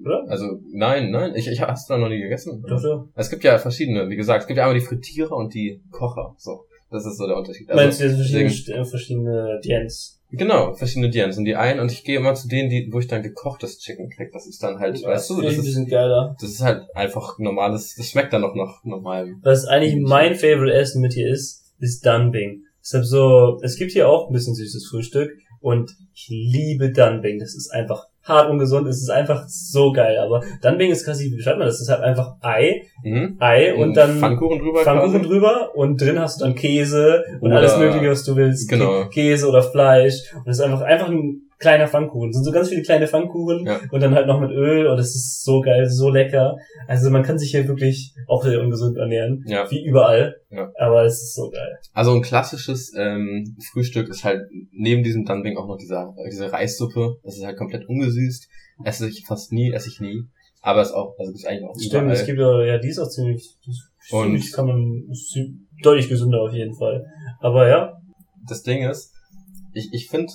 Oder? Also, nein, nein, ich, ich hast du da noch nie gegessen? Doch, doch. Es gibt ja verschiedene, wie gesagt, es gibt ja einmal die Frittierer und die Kocher, so. Das ist so der Unterschied. Also, Meinst du jetzt verschiedene, äh, verschiedene Diens? Genau, verschiedene Dians. Und die einen, und ich gehe immer zu denen, die, wo ich dann gekochtes Chicken krieg. Das ist dann halt, weißt du, das die ist, sind geiler. das ist halt einfach normales, das schmeckt dann noch nach normalem. Was eigentlich mein Favorite Essen mit hier ist, ist Dunbing. Deshalb so, es gibt hier auch ein bisschen süßes Frühstück und ich liebe Dunbing. Das ist einfach hart ungesund, es ist einfach so geil. Aber Dunbing ist quasi, wie beschreibt man das? Das ist halt einfach Ei, Mhm. Ei und dann Pfannkuchen drüber. Pfannkuchen drüber und drin hast du dann Käse und Oder- alles mögliche, was du willst. Genau. Kä- Käse oder Fleisch. Und es ist einfach, einfach ein kleiner Pfannkuchen. Es sind so ganz viele kleine Pfannkuchen Ja. und dann halt noch mit Öl und es ist so geil, so lecker. Also man kann sich hier wirklich auch sehr ungesund ernähren. Ja. Wie überall. Ja. Aber es ist so geil. Also ein klassisches ähm, Frühstück ist halt neben diesem Dumpling auch noch dieser, äh, diese Reissuppe. Das ist halt komplett ungesüßt. Esse ich fast nie, esse ich nie. Aber ist auch, also ist eigentlich auch Stimmt, überall. es gibt ja, ja, die ist auch ziemlich, das Und- finde ich, kann man, ist deutlich gesünder auf jeden Fall. Aber ja, das Ding ist, ich, ich finde,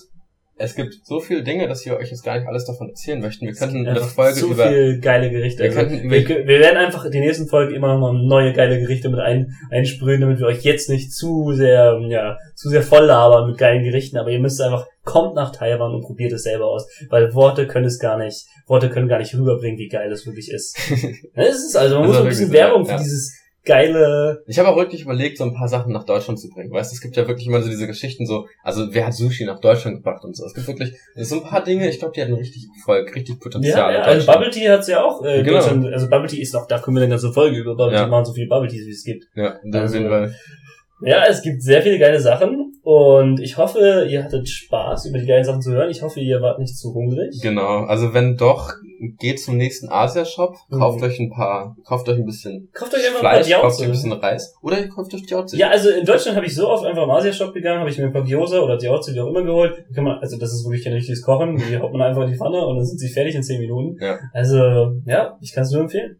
es gibt so viele Dinge, dass wir euch jetzt gar nicht alles davon erzählen möchten. Wir könnten in der Folge so über viel geile Gerichte. Wir Also, könnten wir, wir werden einfach die nächsten Folgen immer noch mal neue geile Gerichte mit ein, einsprühen, damit wir euch jetzt nicht zu sehr, ja, zu sehr voll labern mit geilen Gerichten, aber ihr müsst einfach, kommt nach Taiwan und probiert es selber aus, weil Worte können es gar nicht, Worte können gar nicht rüberbringen, wie geil es wirklich ist. Es ist also, man Das muss ein bisschen Werbung ja. für dieses geile, Ich habe auch wirklich überlegt, so ein paar Sachen nach Deutschland zu bringen. Weißt du, es gibt ja wirklich immer so diese Geschichten so, also wer hat Sushi nach Deutschland gebracht und so. Es gibt wirklich so ein paar Dinge, ich glaube, die hatten richtig Erfolg, richtig ja, Potenzial. ja in also. Bubble Tea hat's ja auch, äh, Genau. Also Bubble Tea ist noch, da können wir eine ganze Folge über Bubble Ja. Tea machen, so viele Bubble Teas, wie es gibt. Ja, da Also- sehen wir. Ja, es gibt sehr viele geile Sachen und ich hoffe, ihr hattet Spaß, über die geilen Sachen zu hören. Ich hoffe, ihr wart nicht zu hungrig. Genau, also wenn doch, geht zum nächsten Asia-Shop, kauft Mhm. euch ein paar, kauft euch ein bisschen Kauft euch einfach Fleisch, ein paar kauft euch ein bisschen Reis oder ihr kauft euch Jauze. Ja, also in Deutschland habe ich so oft einfach im Asia-Shop gegangen, habe ich mir ein paar Gyoza oder Jauze, wie auch immer geholt. Kann man, also das ist wirklich kein richtiges Kochen. Die haut man einfach in die Pfanne und dann sind sie fertig in 10 Minuten. Ja. Also, ja, ich kann es nur empfehlen.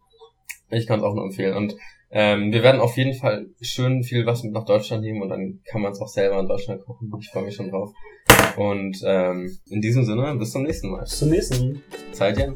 Ich kann es auch nur empfehlen. Und ähm, wir werden auf jeden Fall schön viel was mit nach Deutschland nehmen und dann kann man es auch selber in Deutschland kochen. Ich freue mich schon drauf. Und ähm, in diesem Sinne, bis zum nächsten Mal. Bis zum nächsten. Zeit, Jan.